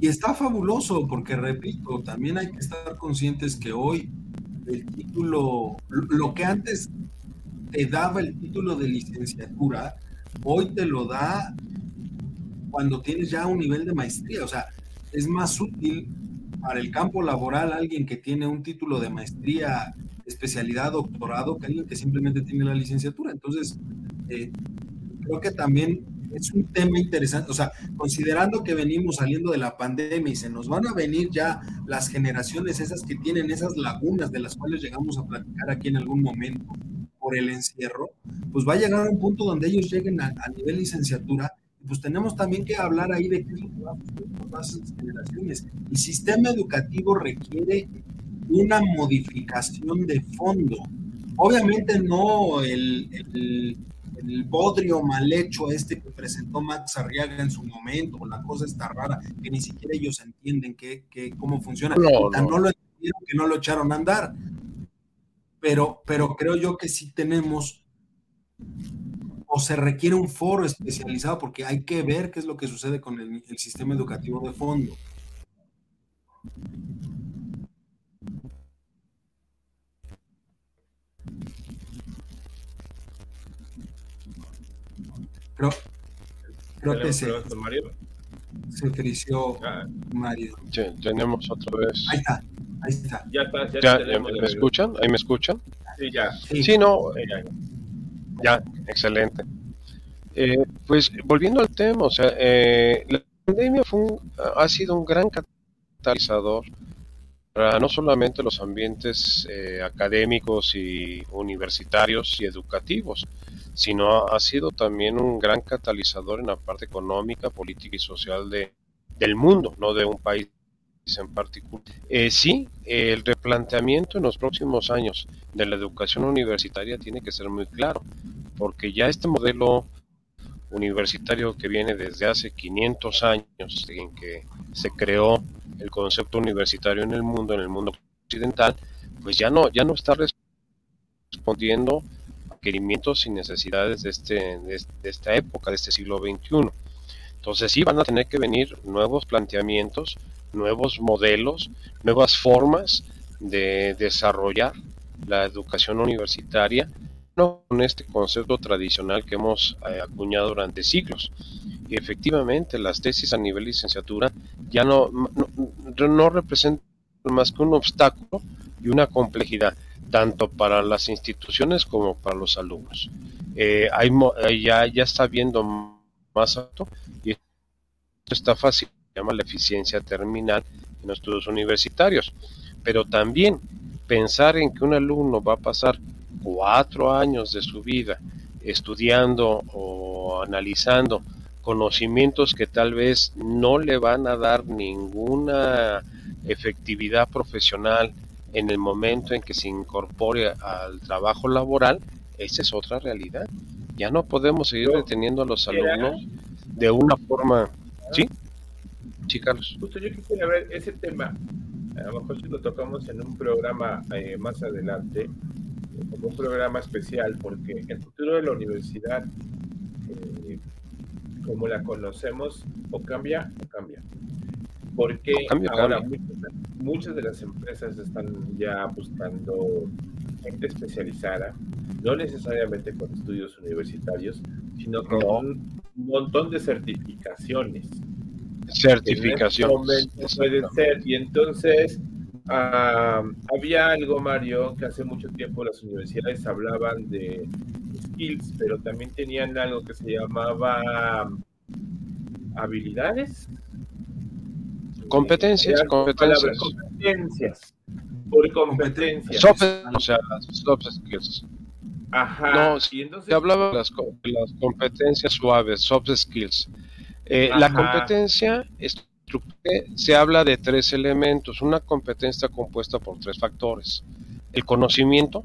A: Y está fabuloso porque, repito, también hay que estar conscientes que hoy el título, lo que antes te daba el título de licenciatura, hoy te lo da cuando tienes ya un nivel de maestría. O sea, es más útil para el campo laboral alguien que tiene un título de maestría, especialidad, doctorado, que alguien que simplemente tiene la licenciatura. Entonces, eh, creo que también es un tema interesante, o sea, considerando que venimos saliendo de la pandemia y se nos van a venir ya las generaciones esas que tienen esas lagunas de las cuales llegamos a platicar aquí en algún momento por el encierro, pues va a llegar a un punto donde ellos lleguen a, a nivel licenciatura pues tenemos también que hablar ahí de qué es lo que va a con las generaciones. El sistema educativo requiere una modificación de fondo. Obviamente no el, el bodrio mal hecho este que presentó Max Arriaga en su momento, la cosa está rara, que ni siquiera ellos entienden que, cómo funciona. No, no. lo entendieron que no lo echaron a andar. Pero, pero creo yo que sí tenemos o se requiere un foro especializado porque hay que ver qué es lo que sucede con el, el sistema educativo de fondo. Creo, creo que se, Mario? se ofreció ah. Mario.
B: tenemos otra vez.
A: Ahí está, ahí está.
C: Ya está, ya,
B: ¿Me, escuchan? ¿Ahí me escuchan?
C: Sí, ya.
B: Sí, no. ya. excelente. Eh, pues volviendo al tema, o sea, eh, la pandemia fue ha sido un gran catalizador para no solamente los ambientes eh, académicos y universitarios y educativos, sino ha sido también un gran catalizador en la parte económica, política y social de, del mundo, no de un país en particular. Eh, sí, el replanteamiento en los próximos años de la educación universitaria tiene que ser muy claro, porque ya este modelo universitario que viene desde hace 500 años, en que se creó el concepto universitario en el mundo, en el mundo occidental, pues ya no, ya no está respondiendo requerimientos y necesidades de, este, de, esta época, de este siglo XXI. Entonces sí van a tener que venir nuevos planteamientos, nuevos modelos, nuevas formas de desarrollar la educación universitaria, no con este concepto tradicional que hemos eh, acuñado durante siglos. Y efectivamente las tesis a nivel licenciatura ya no, no, representan más que un obstáculo y una complejidad tanto para las instituciones como para los alumnos. Eh, hay, ya, ya está viendo más alto y está fácil, llama la eficiencia terminal en los estudios universitarios. Pero también pensar en que un alumno va a pasar cuatro años de su vida estudiando o analizando conocimientos que tal vez no le van a dar ninguna efectividad profesional en el momento en que se incorpore al trabajo laboral, esa es otra realidad. Ya no podemos seguir deteniendo a los alumnos de una forma... ¿Sí? Sí, Carlos.
C: Justo yo quisiera ver ese tema, a lo mejor si lo tocamos en un programa eh, más adelante, como un programa especial, porque el futuro de la universidad, eh, como la conocemos, o cambia o cambia porque ahora Muchas, de las empresas están ya buscando gente especializada, no necesariamente con estudios universitarios, sino con un montón de certificaciones.
B: Certificaciones.
C: puede ser, y entonces había algo, Mario, que hace mucho tiempo las universidades hablaban de skills, pero también tenían algo que se llamaba habilidades
B: Competencias, competencias.
C: competencias. Por competencias.
B: Soft, o sea, soft skills.
C: Ajá.
B: No, y entonces... se hablaba de las, competencias suaves, soft skills. Eh, la competencia se habla de tres elementos. Una competencia compuesta por tres factores. El conocimiento,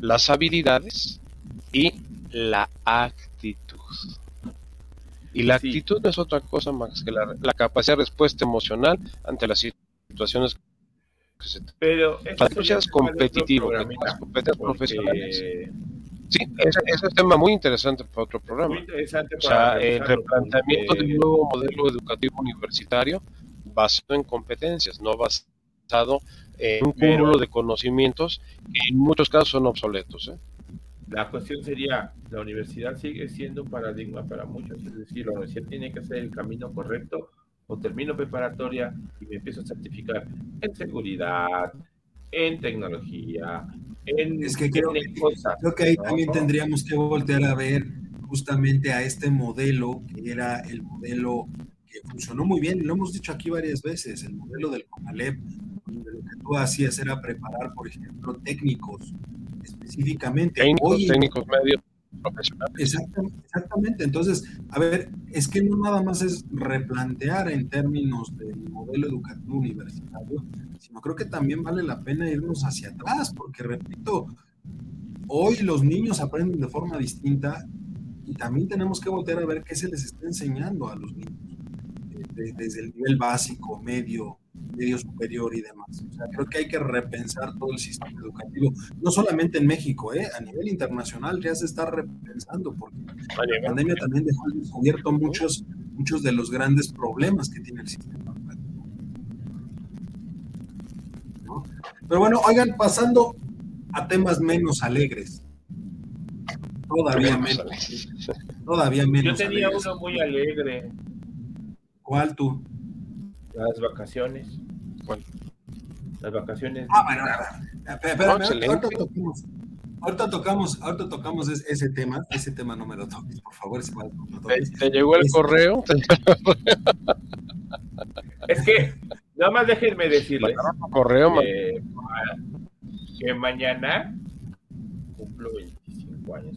B: las habilidades y la actitud. Y la actitud no es otra cosa más que la, capacidad de respuesta emocional ante las situaciones
C: que se Pero
B: para que seas competitivo, las competencias profesionales. Sí, ese, es un tema muy interesante para otro programa. o sea, el replanteamiento de un nuevo modelo educativo universitario basado en competencias, no basado en un cúmulo de conocimientos que en muchos casos son obsoletos. ¿eh?
C: La cuestión sería, la universidad sigue siendo un paradigma para muchos, es decir, la universidad tiene que hacer el camino correcto o termino preparatoria y me empiezo a certificar en seguridad, en tecnología, en,
A: es que creo, cosas. Creo que ahí también tendríamos que voltear a ver justamente a este modelo, que era el modelo que funcionó muy bien, lo hemos dicho aquí varias veces, el modelo del CONALEP, donde lo que tú hacías era preparar, por ejemplo, técnicos específicamente.
B: Técnicos, medios
A: Exactamente, Entonces, a ver, es que no nada más es replantear en términos del modelo educativo universitario, sino creo que también vale la pena irnos hacia atrás, porque repito, Hoy los niños aprenden de forma distinta y también tenemos que voltear a ver qué se les está enseñando a los niños, eh, desde el nivel básico, medio, medio superior y demás. O sea, creo que hay que repensar todo el sistema educativo, no solamente en México, ¿eh? a nivel internacional ya se está repensando, porque la pandemia también dejó descubierto muchos, muchos de los grandes problemas que tiene el sistema educativo. Pero bueno, oigan, pasando a temas menos alegres. Todavía menos. Todavía menos.
C: Yo tenía uno muy alegre.
A: ¿Cuál tú?
C: Las vacaciones. ¿Cuál? Las vacaciones.
A: Ah, bueno, pero, ahorita tocamos, ahorita tocamos, ahorita tocamos ese, tema, ese tema no me lo toques, por favor.
B: ¿Te, llegó el correo?
C: es que, nada más déjenme decirles.
B: Correo,
C: que, que mañana cumplo 25 años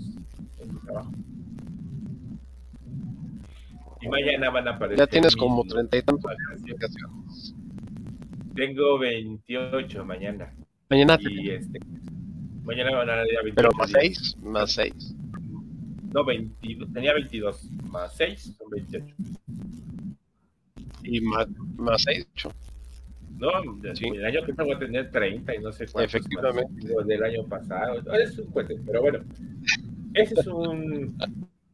C: en mi trabajo. Y mañana van a aparecer.
B: Ya tienes como 30 y tantos.
C: Tengo 28 mañana.
B: Mañana.
C: Y este, mañana van a dar 28.
B: Pero más 6, más 6.
C: No, 22, tenía 22. Más 6 son 28.
B: Y más, más 6, 8.
C: No, sí. el año que voy a tener 30 y no sé cuántos
B: Efectivamente.
C: del año pasado. Es un cuento, pero bueno, ese es un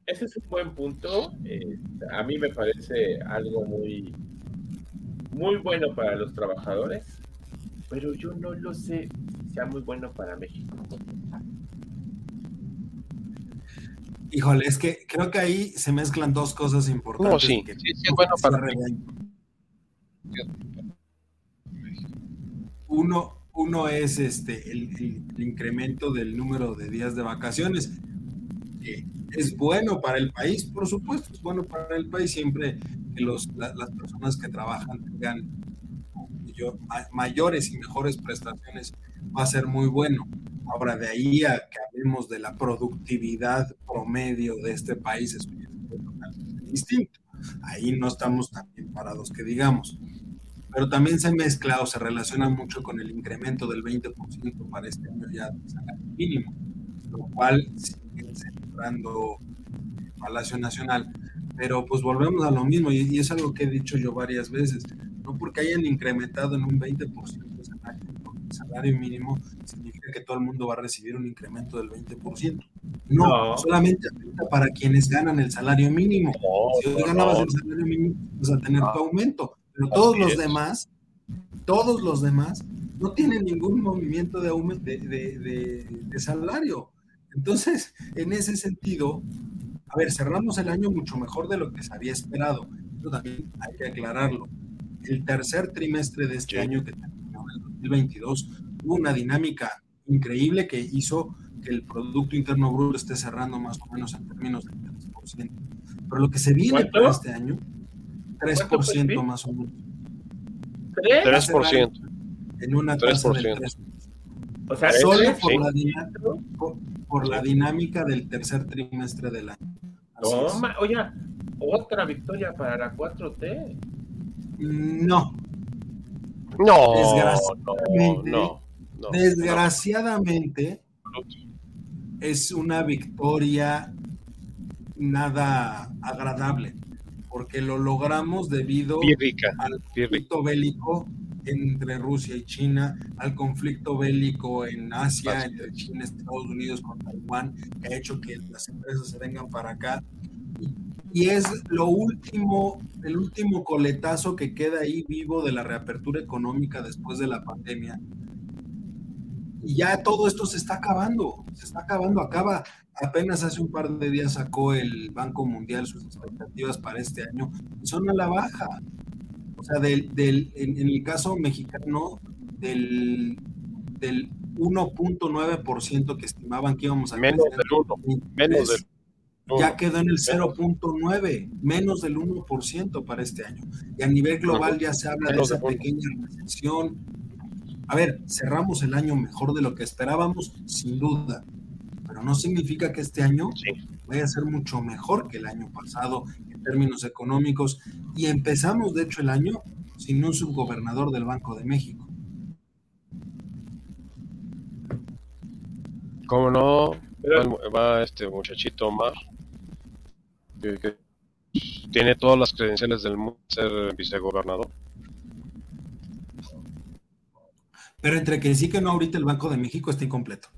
C: ese es un buen punto. Eh, a mí me parece algo muy, muy bueno para los trabajadores, pero yo no lo sé si sea muy bueno para México.
A: Híjole, es que creo que ahí se mezclan dos cosas importantes.
B: No, sí, sí, sí es bueno para México.
A: Uno, uno es este el, el, incremento del número de días de vacaciones es bueno para el país, por supuesto, es bueno para el país siempre que los, las personas que trabajan tengan mayores y mejores prestaciones, va a ser muy bueno. Ahora, de ahí a que hablemos de la productividad promedio de este país, es totalmente distinto. Ahí no estamos tan bien parados que digamos. Pero también se mezcla o se relaciona mucho con el incremento del 20% para este año ya de salario mínimo, lo cual celebrando Palacio Nacional. Pero pues volvemos a lo mismo y, es algo que he dicho yo varias veces. No porque hayan incrementado en un 20% el salario mínimo, significa que todo el mundo va a recibir un incremento del 20%. No, solamente para quienes ganan el salario mínimo. si hoy ganabas el salario mínimo, vas a tener tu aumento. Pero todos los demás, todos los demás, no tienen ningún movimiento de, de, de salario. Entonces, en ese sentido, a ver, cerramos el año mucho mejor de lo que se había esperado. Pero también hay que aclararlo. El tercer trimestre de este año que terminó en el 2022 hubo una dinámica increíble que hizo que el Producto Interno Bruto esté cerrando más o menos en términos del 3%. Pero lo que se viene para este año, 3% más o menos.
B: 3%.
A: En una tasa del 3%.
C: O sea,
A: solo por, la dinámica, por, la dinámica del tercer trimestre del año.
C: Toma, oye, otra victoria para la
A: 4T. No.
B: No,
A: desgraciadamente, no, no, desgraciadamente es una victoria nada agradable, porque lo logramos debido al conflicto bélico entre Rusia y China, al conflicto bélico en Asia entre China, Estados Unidos con Taiwán, que ha hecho que las empresas se vengan para acá. Y es lo último, el último coletazo que queda ahí vivo de la reapertura económica después de la pandemia. Y ya todo esto se está acabando, se está acabando, acaba. Apenas hace un par de días sacó el Banco Mundial sus expectativas para este año son a la baja. O sea, del, del, en, el caso mexicano, del, del 1.9% que estimaban que íbamos a
B: menos del 1, menos del
A: ya quedó en el 0.9, menos del 1% para este año. Y a nivel global ya se habla de esa pequeña recesión. A ver, cerramos el año mejor de lo que esperábamos, sin duda, pero no significa que este año vaya a ser mucho mejor que el año pasado términos económicos y empezamos de hecho el año sin un subgobernador del Banco de México.
B: ¿Cómo no? va, este muchachito Omar, que, tiene todas las credenciales del mundo ser vicegobernador.
A: Pero entre que sí que no, ahorita el Banco de México está incompleto.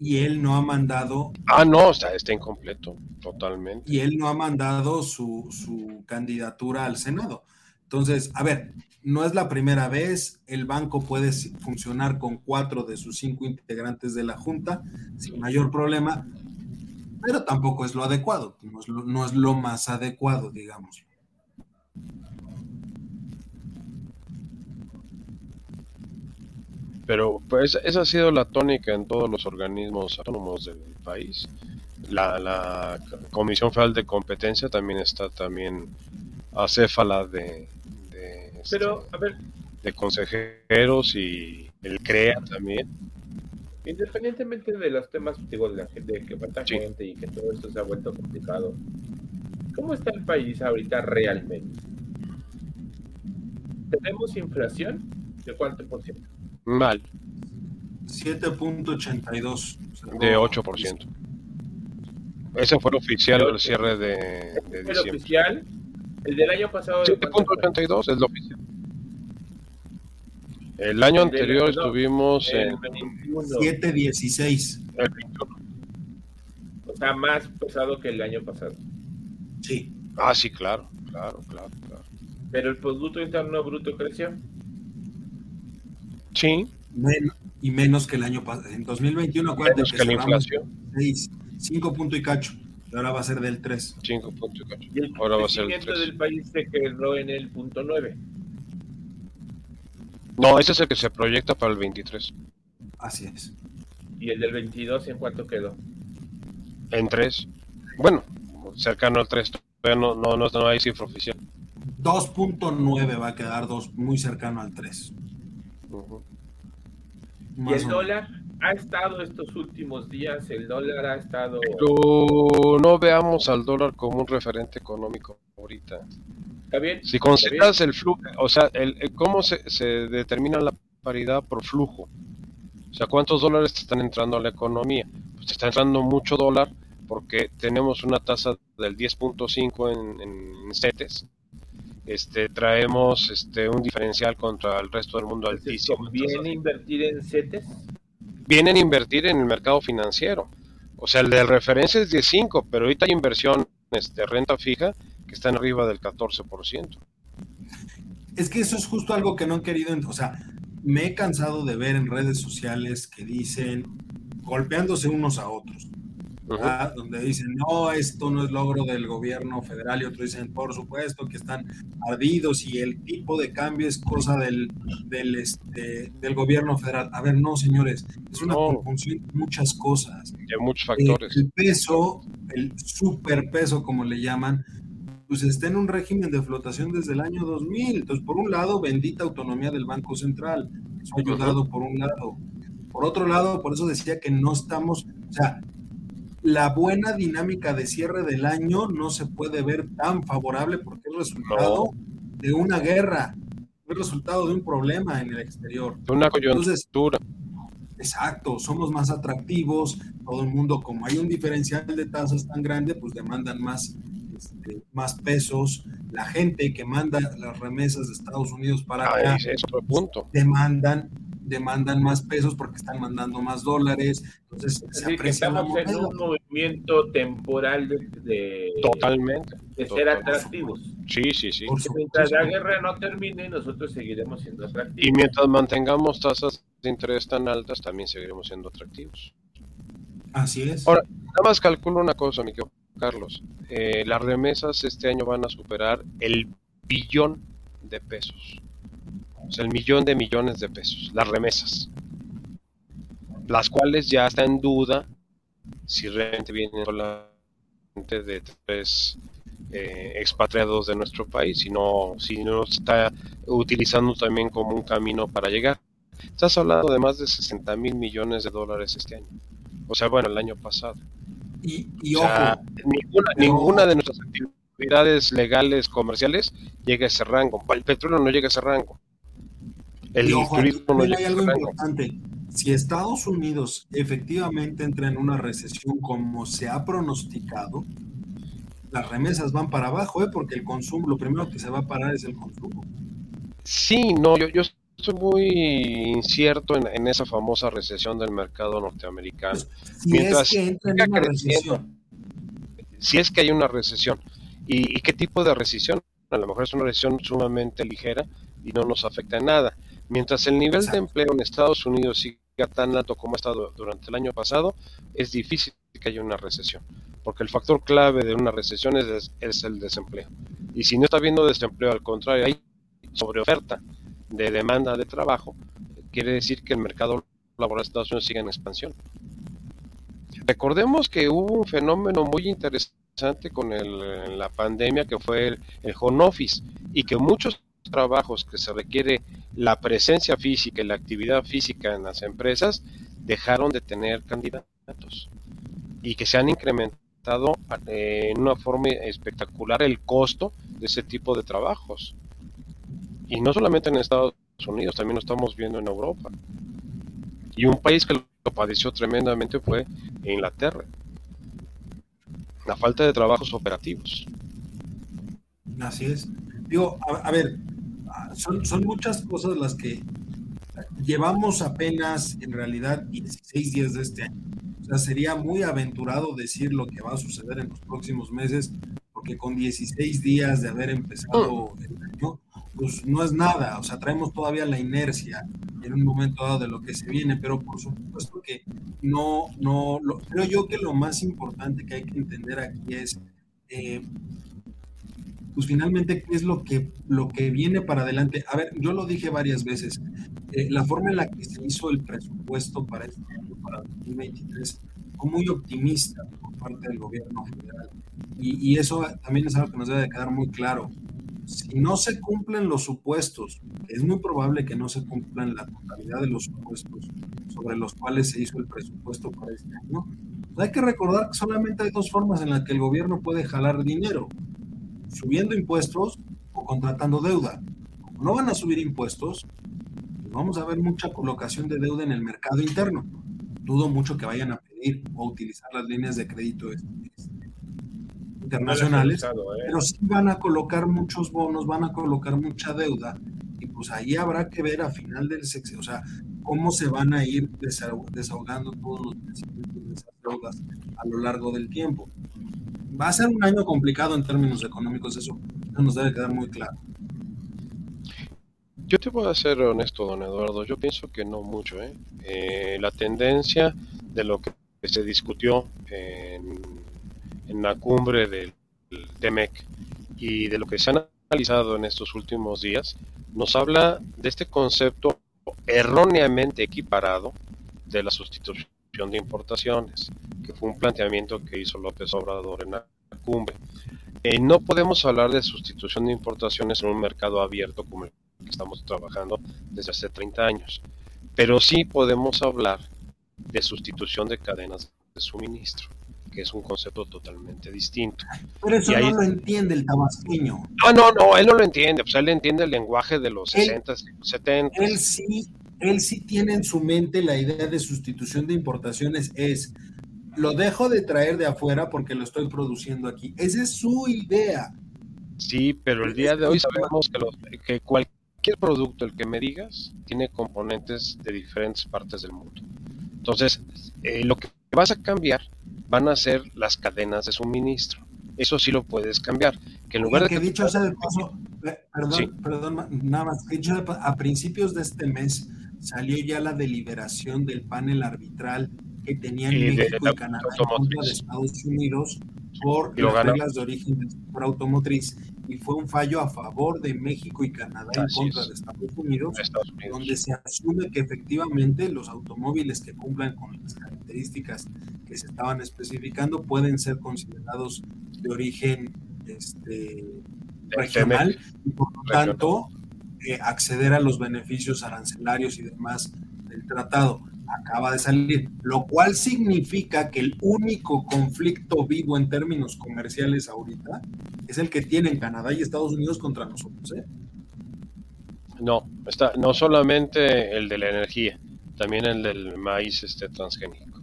A: Y él no ha mandado.
B: Ah, no, está, está incompleto, totalmente.
A: Y él no ha mandado su, su candidatura al Senado. Entonces, a ver, no es la primera vez, el banco puede funcionar con cuatro de sus cinco integrantes de la Junta sin mayor problema, pero tampoco es lo adecuado, no es lo, más adecuado, digamos.
B: Pero pues esa ha sido la tónica en todos los organismos autónomos del país. La, la Comisión Federal de Competencia también está también acéfala de,
C: pero, a ver.
B: De consejeros y el CREA también.
C: Independientemente de los temas, digo, de la gente, que falta gente y que todo esto se ha vuelto complicado, ¿cómo está el país ahorita realmente? ¿Tenemos inflación? ¿De cuánto por ciento?
B: Mal.
A: 7.82.
B: De 8%. Ese fue el oficial al cierre de, de
C: ¿El oficial? El del año pasado.
B: 7.82 es lo oficial. El año anterior estuvimos en
A: 7.16.
C: O sea, más pesado que el año pasado.
A: Sí.
B: Ah, sí, claro, claro, claro, claro.
C: Pero el Producto Interno Bruto creció.
B: Sí.
A: y menos que el año pasado. En 2021,
B: acuérdate menos que, la inflación.
A: 5 puntos y cacho. Y ahora va a ser del 3.
B: 5 puntos y cacho.
C: Y el ahora va a ser el 3. del país se quedó en el punto 9.
B: No, ese es el que se proyecta para el 23.
A: Así es.
C: ¿Y el del 22 en cuánto quedó?
B: En 3. Bueno, cercano al 3. Pero no, no, no, hay cifra oficial.
A: 2.9 va a quedar dos, muy cercano al 3.
C: ¿Y el dólar? ha estado estos últimos días, el dólar ha estado...
B: Pero no veamos al dólar como un referente económico ahorita.
C: ¿Está bien?
B: Si consideras el flujo, o sea, el, cómo se, determina la paridad por flujo. O sea, ¿cuántos dólares te están entrando a la economía? Pues te está entrando mucho dólar porque tenemos una tasa del 10.5 en, en CETES. Este, traemos este, un diferencial contra el resto del mundo altísimo.
C: ¿Conviene invertir en CETES?
B: vienen a invertir en el mercado financiero. O sea, el de referencia es 15, pero ahorita hay inversión de este, renta fija que está en arriba del 14%.
A: Es que eso es justo algo que no han querido, o sea, me he cansado de ver en redes sociales que dicen golpeándose unos a otros donde dicen, no, esto no es logro del gobierno federal y otros dicen, por supuesto que están ardidos y el tipo de cambio es cosa del, del, este, del gobierno federal. A ver, no, señores, es una conjunción de muchas cosas.
B: De muchos factores.
A: el peso, el superpeso, como le llaman, pues está en un régimen de flotación desde el año 2000. Entonces, por un lado, bendita autonomía del Banco Central. Eso ha ayudado por un lado. Por otro lado, por eso decía que no estamos, o sea, la buena dinámica de cierre del año no se puede ver tan favorable porque es resultado de una guerra, es resultado de un problema en el exterior.
B: De una coyuntura.
A: exacto, somos más atractivos, todo el mundo, como hay un diferencial de tasas tan grande, pues demandan más, este, más pesos. La gente que manda las remesas de Estados Unidos para
B: ah, acá, es otro punto.
A: demandan demandan más pesos porque están mandando más dólares. Entonces, se
C: aprecia estamos en un movimiento temporal de,
B: totalmente
C: de ser atractivos.
B: Sí, sí, sí.
C: mientras la guerra no termine, nosotros seguiremos siendo atractivos.
B: Y mientras mantengamos tasas de interés tan altas, también seguiremos siendo atractivos.
A: Así es.
B: Ahora, nada más calculo una cosa, mi querido Carlos. Eh, las remesas este año van a superar el billón de pesos o sea, el millón de millones de pesos, las remesas, las cuales ya está en duda si realmente vienen solamente de tres eh, expatriados de nuestro país, sino si no se está utilizando también como un camino para llegar. Estás hablando de más de 60 mil millones de dólares este año. O sea, bueno, el año pasado.
A: Y,
B: ninguna, ninguna de nuestras actividades legales comerciales llega a ese rango. El petróleo no llega a ese rango.
A: El turismo hay algo importante. si Estados Unidos efectivamente entra en una recesión como se ha pronosticado, las remesas van para abajo, ¿eh? porque el consumo, lo primero que se va a parar es el consumo.
B: Sí, no, yo, yo estoy muy incierto en, esa famosa recesión del mercado norteamericano.
A: si es que entra en una recesión.
B: Si es que hay una recesión. ¿Y, qué tipo de recesión? A lo mejor es una recesión sumamente ligera y no nos afecta en nada. Mientras el nivel de empleo en Estados Unidos siga tan alto como ha estado durante el año pasado, es difícil que haya una recesión, porque el factor clave de una recesión es, es el desempleo. Y si no está habiendo desempleo, al contrario, hay sobreoferta de demanda de trabajo, quiere decir que el mercado laboral de Estados Unidos sigue en expansión. Recordemos que hubo un fenómeno muy interesante con la pandemia que fue el, el home office y que muchos trabajos que se requiere la presencia física y la actividad física en las empresas dejaron de tener candidatos y que se han incrementado eh, en una forma espectacular el costo de ese tipo de trabajos. Y no solamente en Estados Unidos, también lo estamos viendo en Europa. Y un país que lo padeció tremendamente fue Inglaterra. La falta de trabajos operativos.
A: Así es. Digo, a, ver, son, son muchas cosas las que llevamos apenas en realidad 16 días de este año. O sea, sería muy aventurado decir lo que va a suceder en los próximos meses, porque con 16 días de haber empezado mm. el año, pues no es nada, o sea, traemos todavía la inercia en un momento dado de lo que se viene, pero por supuesto que no, no, lo, creo yo que lo más importante que hay que entender aquí es, eh, pues finalmente, qué es lo que, lo que viene para adelante. A ver, yo lo dije varias veces, eh, la forma en la que se hizo el presupuesto para este año, para 2023, fue muy optimista por parte del gobierno federal. Y, eso también es algo que nos debe de quedar muy claro si no se cumplen los supuestos, es muy probable que no se cumplan la totalidad de los supuestos sobre los cuales se hizo el presupuesto para este año, pues hay que recordar que solamente hay dos formas en las que el gobierno puede jalar dinero, subiendo impuestos o contratando deuda. Como no van a subir impuestos, pues vamos a ver mucha colocación de deuda en el mercado interno. Dudo mucho que vayan a pedir o utilizar las líneas de crédito este, internacionales, ¿eh? pero sí van a colocar muchos bonos, van a colocar mucha deuda, y pues ahí habrá que ver a final del sexo, o sea, cómo se van a ir desahogando todos los vencimientos de esas deudas a lo largo del tiempo. Va a ser un año complicado en términos económicos, eso, nos debe quedar muy claro.
B: Yo te voy a ser honesto, don Eduardo. Yo pienso que no mucho. ¿eh? Eh, la tendencia de lo que se discutió en en la cumbre del TEMEC y de lo que se ha analizado en estos últimos días, nos habla de este concepto erróneamente equiparado de la sustitución de importaciones, que fue un planteamiento que hizo López Obrador en la cumbre. Eh, no podemos hablar de sustitución de importaciones en un mercado abierto como el que estamos trabajando desde hace 30 años, pero sí podemos hablar de sustitución de cadenas de suministro que es un concepto totalmente distinto.
A: Pero eso no lo entiende el tabasqueño.
B: No, no, no, él no lo entiende, pues él entiende el lenguaje de los 60, 70.
A: Él sí, él sí tiene en su mente la idea de sustitución de importaciones, es lo dejo de traer de afuera porque lo estoy produciendo aquí. Esa es su idea.
B: Sí, pero el día de hoy sabemos que, que cualquier producto, el que me digas, tiene componentes de diferentes partes del mundo. Entonces, eh, lo que vas a cambiar van a ser las cadenas de suministro. Eso sí lo puedes cambiar. Que en lugar de
A: que dicho sea de paso, perdón, perdón, nada más, dicho a principios de este mes salió ya la deliberación del panel arbitral que tenían México y Canadá en contra de Estados Unidos por las reglas de origen del sector automotriz. Y fue un fallo a favor de México y Canadá en contra de Estados Unidos, donde se asume que efectivamente los automóviles que cumplan con las características que se estaban especificando pueden ser considerados de origen este, regional y por lo tanto eh, acceder a los beneficios arancelarios y demás del tratado acaba de salir, lo cual significa que el único conflicto vivo en términos comerciales ahorita es el que tienen Canadá y Estados Unidos contra nosotros. ¿eh?
B: No, está, no solamente el de la energía, también el del maíz este transgénico.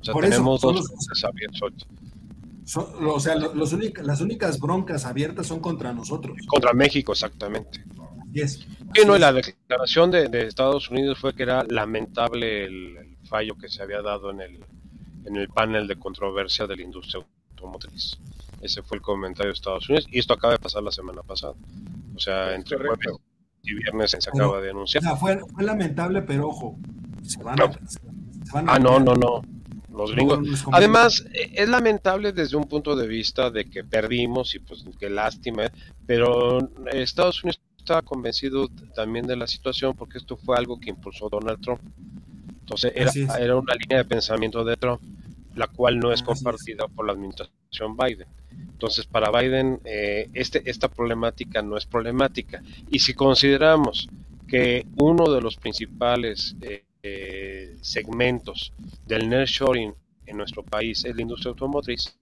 B: O sea, tenemos dos abiertos.
A: o sea, los las únicas broncas abiertas son contra nosotros.
B: Contra México, exactamente.
A: Y es.
B: no, la declaración de, Estados Unidos fue que era lamentable el, fallo que se había dado en el, en el panel de controversia de la industria automotriz. Ese fue el comentario de Estados Unidos y esto acaba de pasar la semana pasada. O sea, entre jueves y viernes se acaba de anunciar. O sea,
A: fue, lamentable, pero ojo, se van,
B: a, Ah, no, no, no. Los gringos. Además, e, es lamentable desde un punto de vista de que perdimos y pues qué lástima, pero Estados Unidos estaba convencido también de la situación porque esto fue algo que impulsó Donald Trump. Entonces era, era una línea de pensamiento de Trump, la cual no es compartida por la administración Biden. Entonces, para Biden, eh, este, esta problemática no es problemática. Y si consideramos que uno de los principales eh, eh, segmentos del nearshoring en nuestro país es la industria automotriz,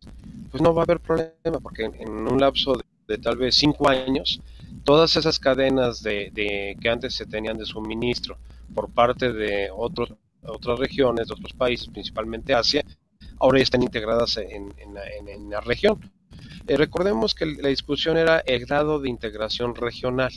B: pues no va a haber problema, porque en, un lapso de, tal vez cinco años, todas esas cadenas de, que antes se tenían de suministro por parte de otros, otras regiones, de otros países, principalmente Asia, ahora ya están integradas en, la región. Eh, recordemos que la discusión era el grado de integración regional.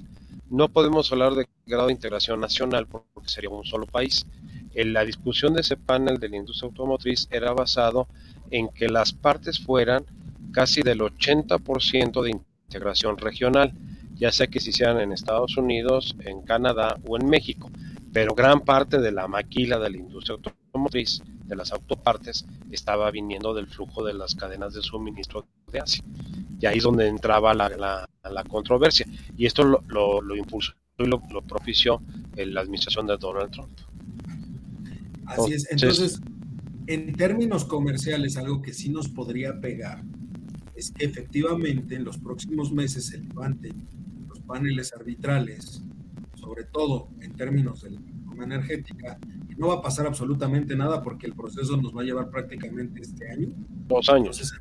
B: No podemos hablar de grado de integración nacional porque sería un solo país. La discusión de ese panel de la industria automotriz era basado en que las partes fueran casi del 80% de integración regional, ya sea que se hicieran en Estados Unidos, en Canadá o en México. Pero gran parte de la maquila de la industria automotriz, de las autopartes, estaba viniendo del flujo de las cadenas de suministro de Asia. Y ahí es donde entraba la, la, controversia. Y esto lo, lo, impulsó y lo, propició en la administración de Donald Trump.
A: Así es. Entonces, en términos comerciales, algo que sí nos podría pegar es que efectivamente en los próximos meses se levanten los paneles arbitrales, sobre todo en términos de la energética, no va a pasar absolutamente nada porque el proceso nos va a llevar prácticamente este año.
B: Dos años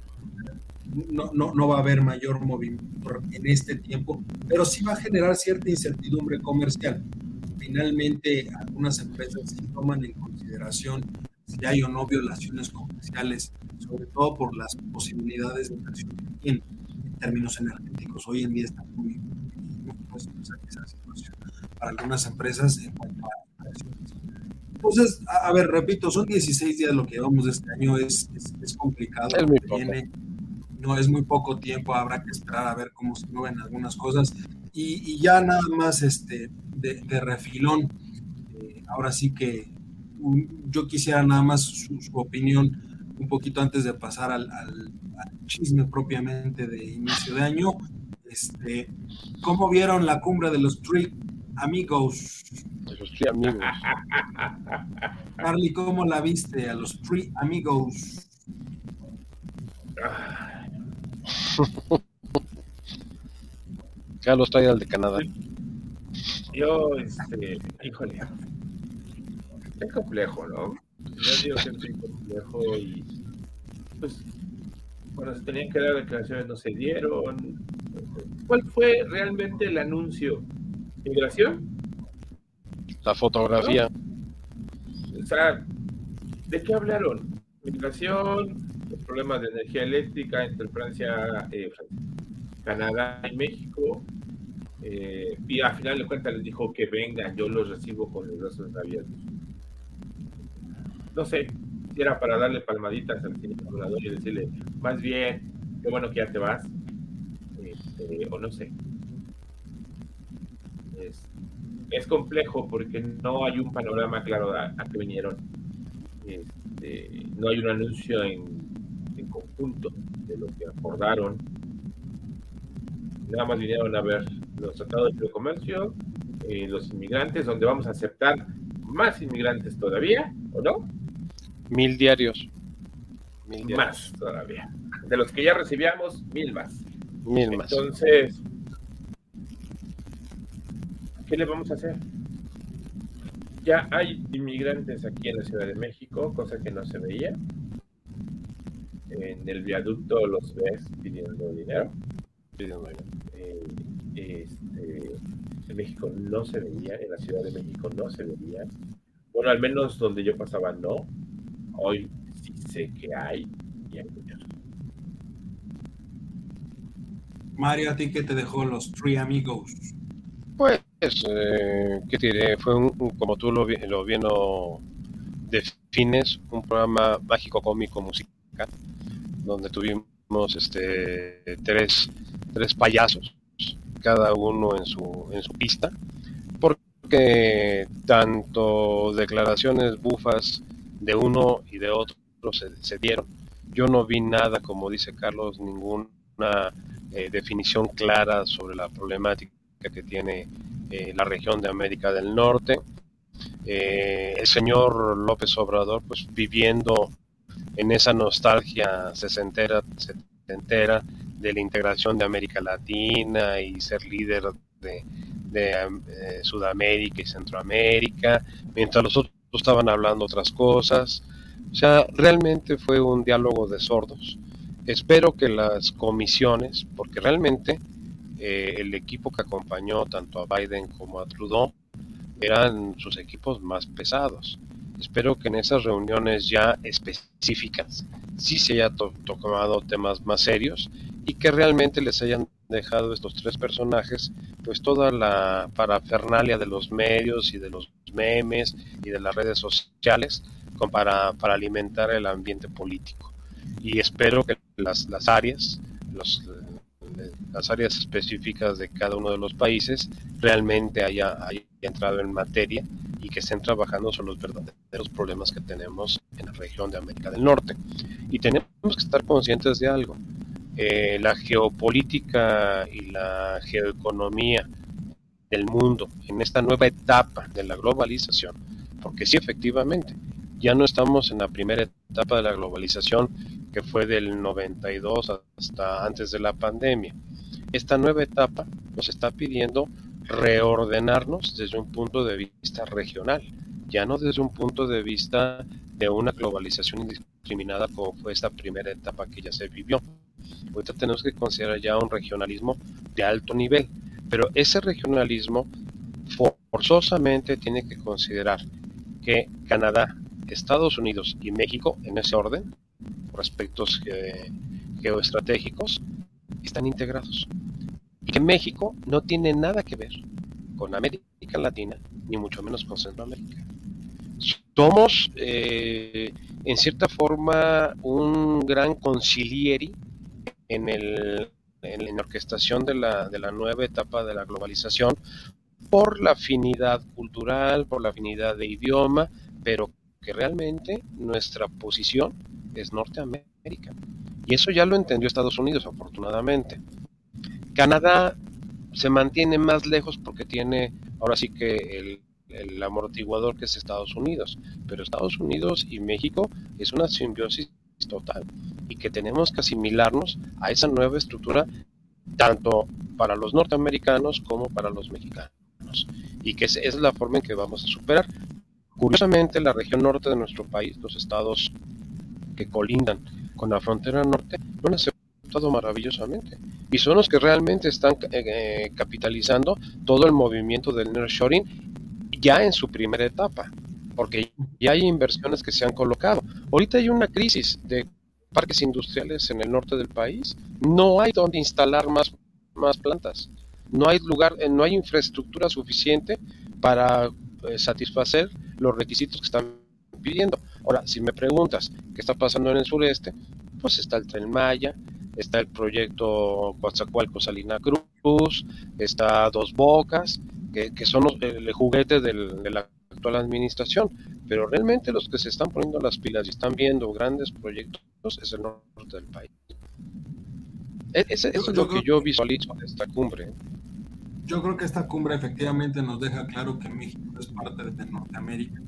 A: no, no, no va a haber mayor movimiento en este tiempo, pero sí va a generar cierta incertidumbre comercial. Finalmente, algunas empresas sí toman en consideración si hay o no violaciones comerciales, sobre todo por las posibilidades de inversión que tienen en términos energéticos. Hoy en día está muy, esa situación para algunas empresas en cuanto a entonces, a, ver, repito, son 16 días lo que llevamos de este año, es, es, complicado.
B: Es muy viene,
A: no es muy poco tiempo, habrá que esperar a ver cómo se mueven algunas cosas. Y, ya nada más este, de, refilón, eh, ahora sí que yo quisiera nada más su, opinión un poquito antes de pasar al, chisme propiamente de inicio de año. Este, ¿Cómo vieron la cumbre de los Three Amigos?
B: De los Three Amigos.
A: Carly, ¿cómo la viste a los Three Amigos?
B: Carlos trae al de Canadá.
C: Yo, este, híjole, es complejo, ¿no? Yo digo que es complejo y, pues, bueno, se tenían que dar declaraciones, no se dieron. ¿Cuál fue realmente el anuncio? ¿Migración?
B: La fotografía.
C: O sea, ¿de qué hablaron? Migración, problemas de energía eléctrica entre Francia, eh, Canadá y México. Eh, y al final de cuentas les dijo que vengan, yo los recibo con los brazos abiertos. No sé si era para darle palmaditas al volador y decirle, más bien, qué bueno que ya te vas, este, o no sé. Es, complejo porque no hay un panorama claro a, a qué vinieron. Este, no hay un anuncio en conjunto de lo que acordaron. Nada más vinieron a ver los tratados de comercio, eh, los inmigrantes, donde vamos a aceptar más inmigrantes todavía, ¿o no?
B: Mil diarios.
C: Mil Más todavía. De los que ya recibíamos, mil más.
B: Mil más.
C: Entonces, ¿qué le vamos a hacer? Ya hay inmigrantes aquí en la Ciudad de México, cosa que no se veía en el viaducto los ves pidiendo dinero. Eh, este, en México no se veía, en la Ciudad de México no se veía. Bueno, al menos donde yo pasaba no. Hoy sí sé que hay y hay muchos.
A: Mario, ¿a ti qué te dejó los Three Amigos?
B: Pues, eh, ¿qué te diré? Fue un, como tú lo, lo bien lo defines, un programa mágico, cómico, musical, donde tuvimos este tres, tres payasos, cada uno en su, en su pista, porque tanto declaraciones bufas de uno y de otro se, dieron. Yo no vi nada, como dice Carlos, ninguna eh, definición clara sobre la problemática que tiene eh, la región de América del Norte. Eh, el señor López Obrador, pues viviendo en esa nostalgia sesentera, setentera de la integración de América Latina y ser líder de, de Sudamérica y Centroamérica, mientras los otros estaban hablando otras cosas. O sea, realmente fue un diálogo de sordos. Espero que las comisiones, porque realmente eh, el equipo que acompañó tanto a Biden como a Trudeau eran sus equipos más pesados. Espero que en esas reuniones ya específicas sí se haya tocado temas más serios y que realmente les hayan dejado estos tres personajes pues toda la parafernalia de los medios y de los memes y de las redes sociales para alimentar el ambiente político. Y espero que las, las áreas, los, las áreas específicas de cada uno de los países realmente haya, haya, entrado en materia y que estén trabajando sobre los verdaderos problemas que tenemos en la región de América del Norte. Y tenemos que estar conscientes de algo. Eh, la geopolítica y la geoeconomía del mundo en esta nueva etapa de la globalización, porque sí, efectivamente, ya no estamos en la primera etapa de la globalización que fue del 92 hasta antes de la pandemia. Esta nueva etapa nos está pidiendo reordenarnos desde un punto de vista regional, ya no desde un punto de vista de una globalización indiscriminada como fue esta primera etapa que ya se vivió. Ahorita tenemos que considerar ya un regionalismo de alto nivel, pero ese regionalismo forzosamente tiene que considerar que Canadá, Estados Unidos y México, en ese orden, por aspectos geoestratégicos, están integrados. Y que México no tiene nada que ver con América Latina, ni mucho menos con Centroamérica. Somos, eh, en cierta forma, un gran concilieri en, el, en la orquestación de la, de la nueva etapa de la globalización por la afinidad cultural, por la afinidad de idioma, pero que realmente nuestra posición es Norteamérica. Y eso ya lo entendió Estados Unidos, afortunadamente. Canadá se mantiene más lejos porque tiene ahora sí que el, el amortiguador que es Estados Unidos, pero Estados Unidos y México es una simbiosis total y que tenemos que asimilarnos a esa nueva estructura tanto para los norteamericanos como para los mexicanos y que es, es la forma en que vamos a superar. Curiosamente, la región norte de nuestro país, los estados que colindan con la frontera norte, lo han aceptado maravillosamente y son los que realmente están eh, eh, capitalizando todo el movimiento del nearshoring ya en su primera etapa porque ya hay inversiones que se han colocado. Ahorita hay una crisis de parques industriales en el norte del país. No hay donde instalar más, más plantas. No hay lugar, eh, no hay infraestructura suficiente para satisfacer los requisitos que están pidiendo. Ahora, si me preguntas qué está pasando en el sureste, pues está el Tren Maya, está el proyecto Coatzacoalcos Salina Cruz, está Dos Bocas, que, son los, el juguete del, de la actual administración, pero realmente los que se están poniendo las pilas y están viendo grandes proyectos es el norte del país. E, eso es lo que yo visualizo de esta cumbre.
A: Yo creo que esta cumbre efectivamente nos deja claro que México es parte de Norteamérica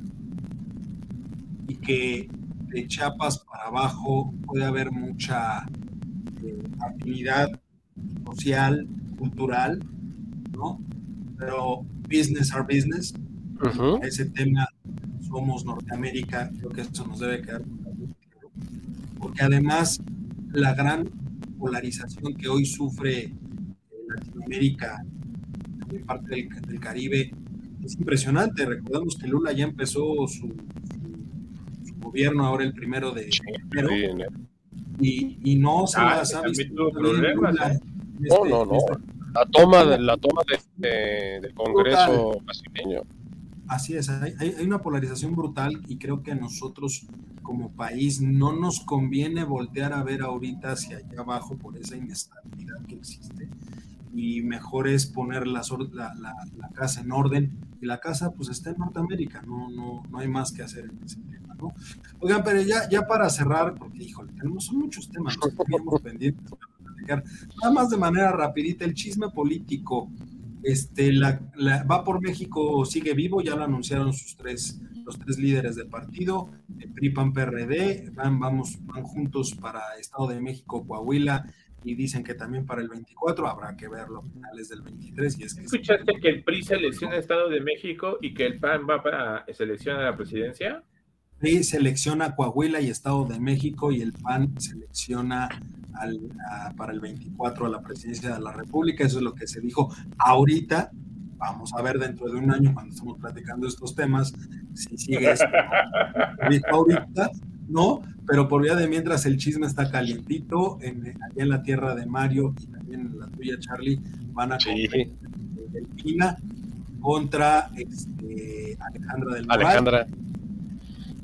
A: y que de Chiapas para abajo puede haber mucha eh, afinidad social, cultural, ¿no? Pero business are business ese tema somos Norteamérica, creo que eso nos debe quedar porque además la gran polarización que hoy sufre Latinoamérica, también parte del, Caribe, es impresionante. Recordamos que Lula ya empezó su, gobierno ahora el primero de enero. Y, y, no se ah,
C: las ha visto. ¿eh?
B: no, no, no. La toma, de, la toma de, del Congreso brasileño.
A: Así es, hay, hay, una polarización brutal y creo que a nosotros como país no nos conviene voltear a ver ahorita hacia allá abajo por esa inestabilidad que existe y mejor es poner la, la, la, casa en orden y la casa pues está en Norteamérica, no, no, no hay más que hacer en ese tema, ¿no? Oigan, pero ya, ya para cerrar, porque híjole, tenemos muchos temas, que tenemos pendientes Nada más de manera rapidita, el chisme político. Este, la, va por México sigue vivo, ya lo anunciaron sus tres, los tres líderes del partido, PRI, PAN, PRD, van, vamos, van juntos para Estado de México, Coahuila, y dicen que también para el 24 habrá que verlo a finales del 23. Y es que
C: ¿Escuchaste que el PRI selecciona Estado de México y que el PAN va para seleccionar la presidencia?
A: PRI selecciona Coahuila y Estado de México y el PAN selecciona para el 24 a la presidencia de la República. Eso es lo que se dijo ahorita. Vamos a ver dentro de un año, cuando estamos platicando estos temas, si sigue eso. ahorita, no, pero por vía de mientras el chisme está calientito, en, allá en la tierra de Mario y también en la tuya, Charlie, van a sí. Delfina contra este, Alejandra del Moral. Alejandra.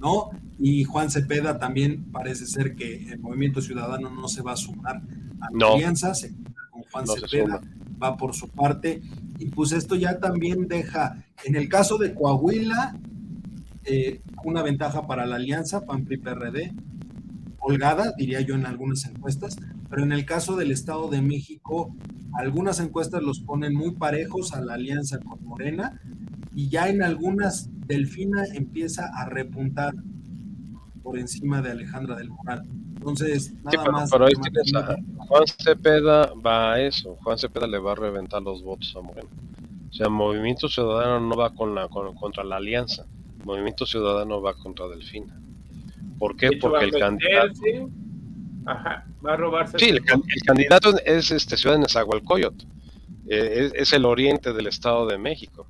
A: ¿No? y Juan Cepeda también parece ser que el Movimiento Ciudadano no se va a sumar a la alianza, se con Juan Cepeda, va por su parte, y pues esto ya también deja, en el caso de Coahuila, eh, una ventaja para la alianza, PAN-PRI-PRD, holgada, diría yo en algunas encuestas, pero en el caso del Estado de México, algunas encuestas los ponen muy parejos a la alianza con Morena, y ya en algunas Delfina empieza a repuntar por encima de Alejandra del Moral. Entonces, nada más.
B: Pero Juan Cepeda va a eso. Juan Cepeda le va a reventar los votos a Moreno. O sea, Movimiento Ciudadano no va con la, contra la alianza. Movimiento Ciudadano va contra Delfina. ¿Por qué? Porque el candidato.
C: Ajá, va a robarse.
B: Sí, el, candidato es este, Ciudad de Nezahualcóyotl. Eh, es, es, el oriente del Estado de México,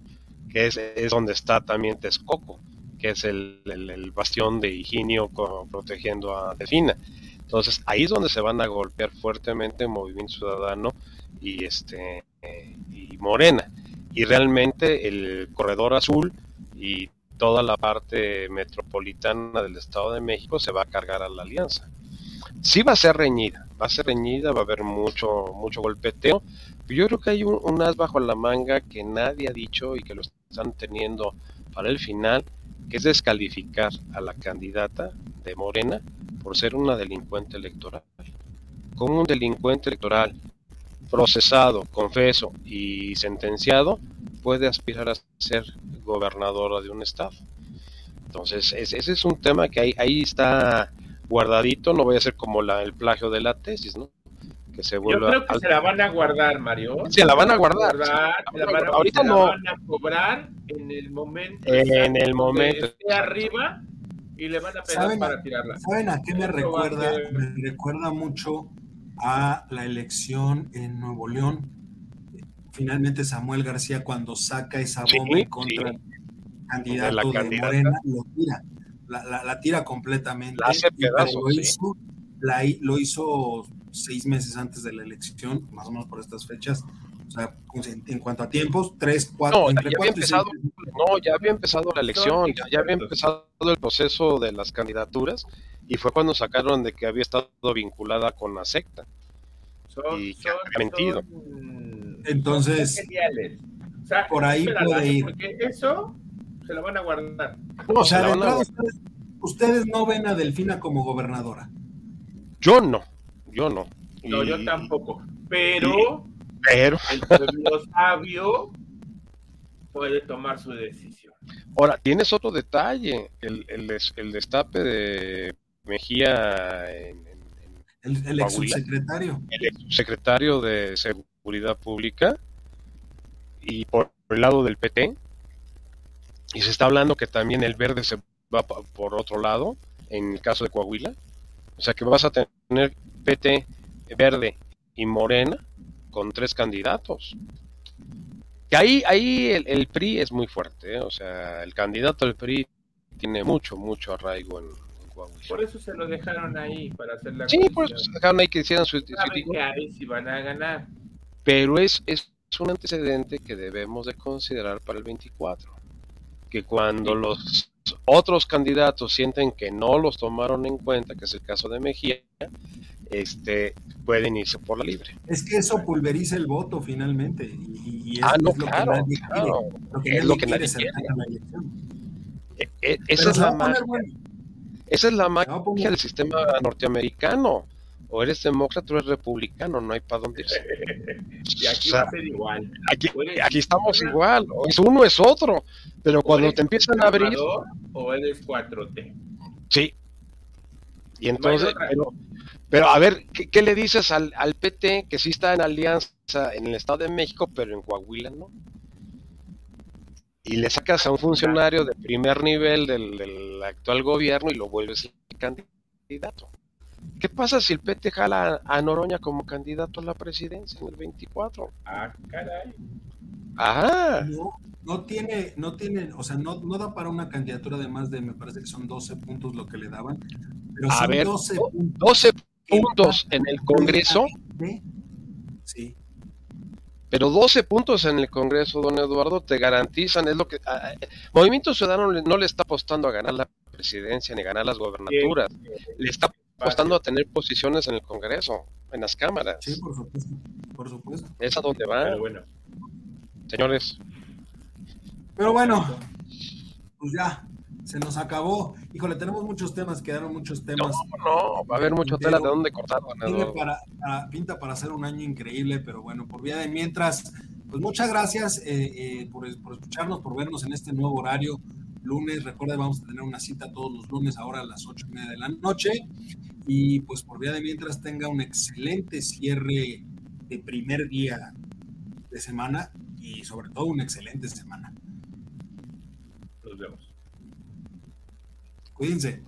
B: que es, es donde está también Texcoco que es el, bastión de Higinio protegiendo a Delfina. Entonces ahí es donde se van a golpear fuertemente Movimiento Ciudadano y este y Morena. Y realmente el corredor azul y toda la parte metropolitana del Estado de México se va a cargar a la alianza. Sí va a ser reñida, va a ser reñida, va a haber mucho, mucho golpeteo. Yo creo que hay un, un as bajo la manga que nadie ha dicho y que lo están teniendo para el final, que es descalificar a la candidata de Morena por ser una delincuente electoral. Como un delincuente electoral procesado, confeso y sentenciado puede aspirar a ser gobernadora de un estado. Entonces, ese es un tema que ahí, ahí está guardadito, no voy a ser como la, el plagio de la tesis, ¿no?
C: que se Yo creo que se la van a guardar, Mario.
B: Se la van a guardar.
C: ahorita no. van a cobrar en el momento.
B: En el momento.
C: esté arriba y le van a pegar para tirarla.
A: ¿Saben a qué me recuerda? Me recuerda mucho a la elección en Nuevo León. Finalmente Samuel García cuando saca esa bomba contra el candidato de, Morena, lo tira. La, la, tira completamente.
B: La hace pedazo,
A: lo, hizo, lo hizo seis meses antes de la elección, más o menos por estas fechas. O sea, en, cuanto a tiempos, tres, cuatro.
B: No, ya había empezado, no, ya había empezado la elección, ya, había empezado el proceso de las candidaturas y fue cuando sacaron de que había estado vinculada con la secta. y que había mentido.
A: Entonces, por ahí puede ir.
C: Porque eso se lo van a guardar.
A: o sea, ustedes, ustedes no ven a Delfina como gobernadora.
B: Yo no. Yo no.
C: No, yo tampoco. Pero, pero... el pueblo sabio puede tomar su decisión.
B: Ahora, tienes otro detalle, el, el, el destape de Mejía en,
A: el, el ex subsecretario.
B: El ex subsecretario de Seguridad Pública y por el lado del PT. Y se está hablando que también el verde se va por otro lado, en el caso de Coahuila. O sea que vas a tener PT, Verde y Morena con tres candidatos. Que ahí, ahí el, PRI es muy fuerte, ¿eh? o sea, el candidato del PRI tiene mucho, mucho arraigo en,
C: Coahuila. Por eso se lo dejaron ahí, para hacer la
B: Sí, por eso se dejaron ahí que hicieran su...
C: que ahí sí van a ganar.
B: Pero es, es un antecedente que debemos de considerar para el 24. Que cuando los otros candidatos sienten que no los tomaron en cuenta, que es el caso de Mejía, este, pueden irse por la libre.
A: Es que eso pulveriza el voto finalmente. Y,
B: ah, no, claro, es lo que nadie quiere. E, e, esa, es la magia, esa es la magia del sistema norteamericano. O eres demócrata o eres republicano, no hay para dónde irse.
C: y aquí va a ser igual.
B: Aquí, estamos igual. O es uno es otro. Pero cuando te empiezan a abrir.
C: O eres 4T.
B: Sí. Y entonces, pero a ver, ¿qué, le dices al, al, PT que sí está en alianza en el Estado de México, pero en Coahuila no? Y le sacas a un funcionario de primer nivel del, actual gobierno y lo vuelves candidato. ¿Qué pasa si el PT jala a Noroña como candidato a la presidencia en el 24?
C: Ah, caray.
B: Ah.
A: No, no tiene, no tiene, o sea, no, no da para una candidatura de más de, me parece que son 12 puntos lo que le daban. Pero
B: a ver, 12 puntos. 12 puntos en el Congreso.
A: Sí.
B: Pero 12 puntos en el Congreso, don Eduardo, te garantizan, es lo que... Movimiento Ciudadano no le está apostando a ganar la presidencia ni ganar las gobernaturas, le está apostando a tener posiciones en el Congreso, en las cámaras.
A: Sí, por supuesto, por supuesto.
B: Es a donde va. bueno. Señores.
A: Pero bueno, pues ya, se nos acabó. Híjole, tenemos muchos temas, quedaron muchos temas.
B: No, no, va a haber mucho tela de dónde cortar.
A: Para, pinta para hacer un año increíble, pero bueno, por vía de mientras, pues muchas gracias eh, eh, por, escucharnos, por vernos en este nuevo horario. Lunes, recuerden, vamos a tener una cita todos los lunes, ahora a las ocho y media de la noche. Y pues por vía de mientras tenga un excelente cierre de primer día de semana y sobre todo una excelente semana.
C: Nos vemos.
A: Cuídense.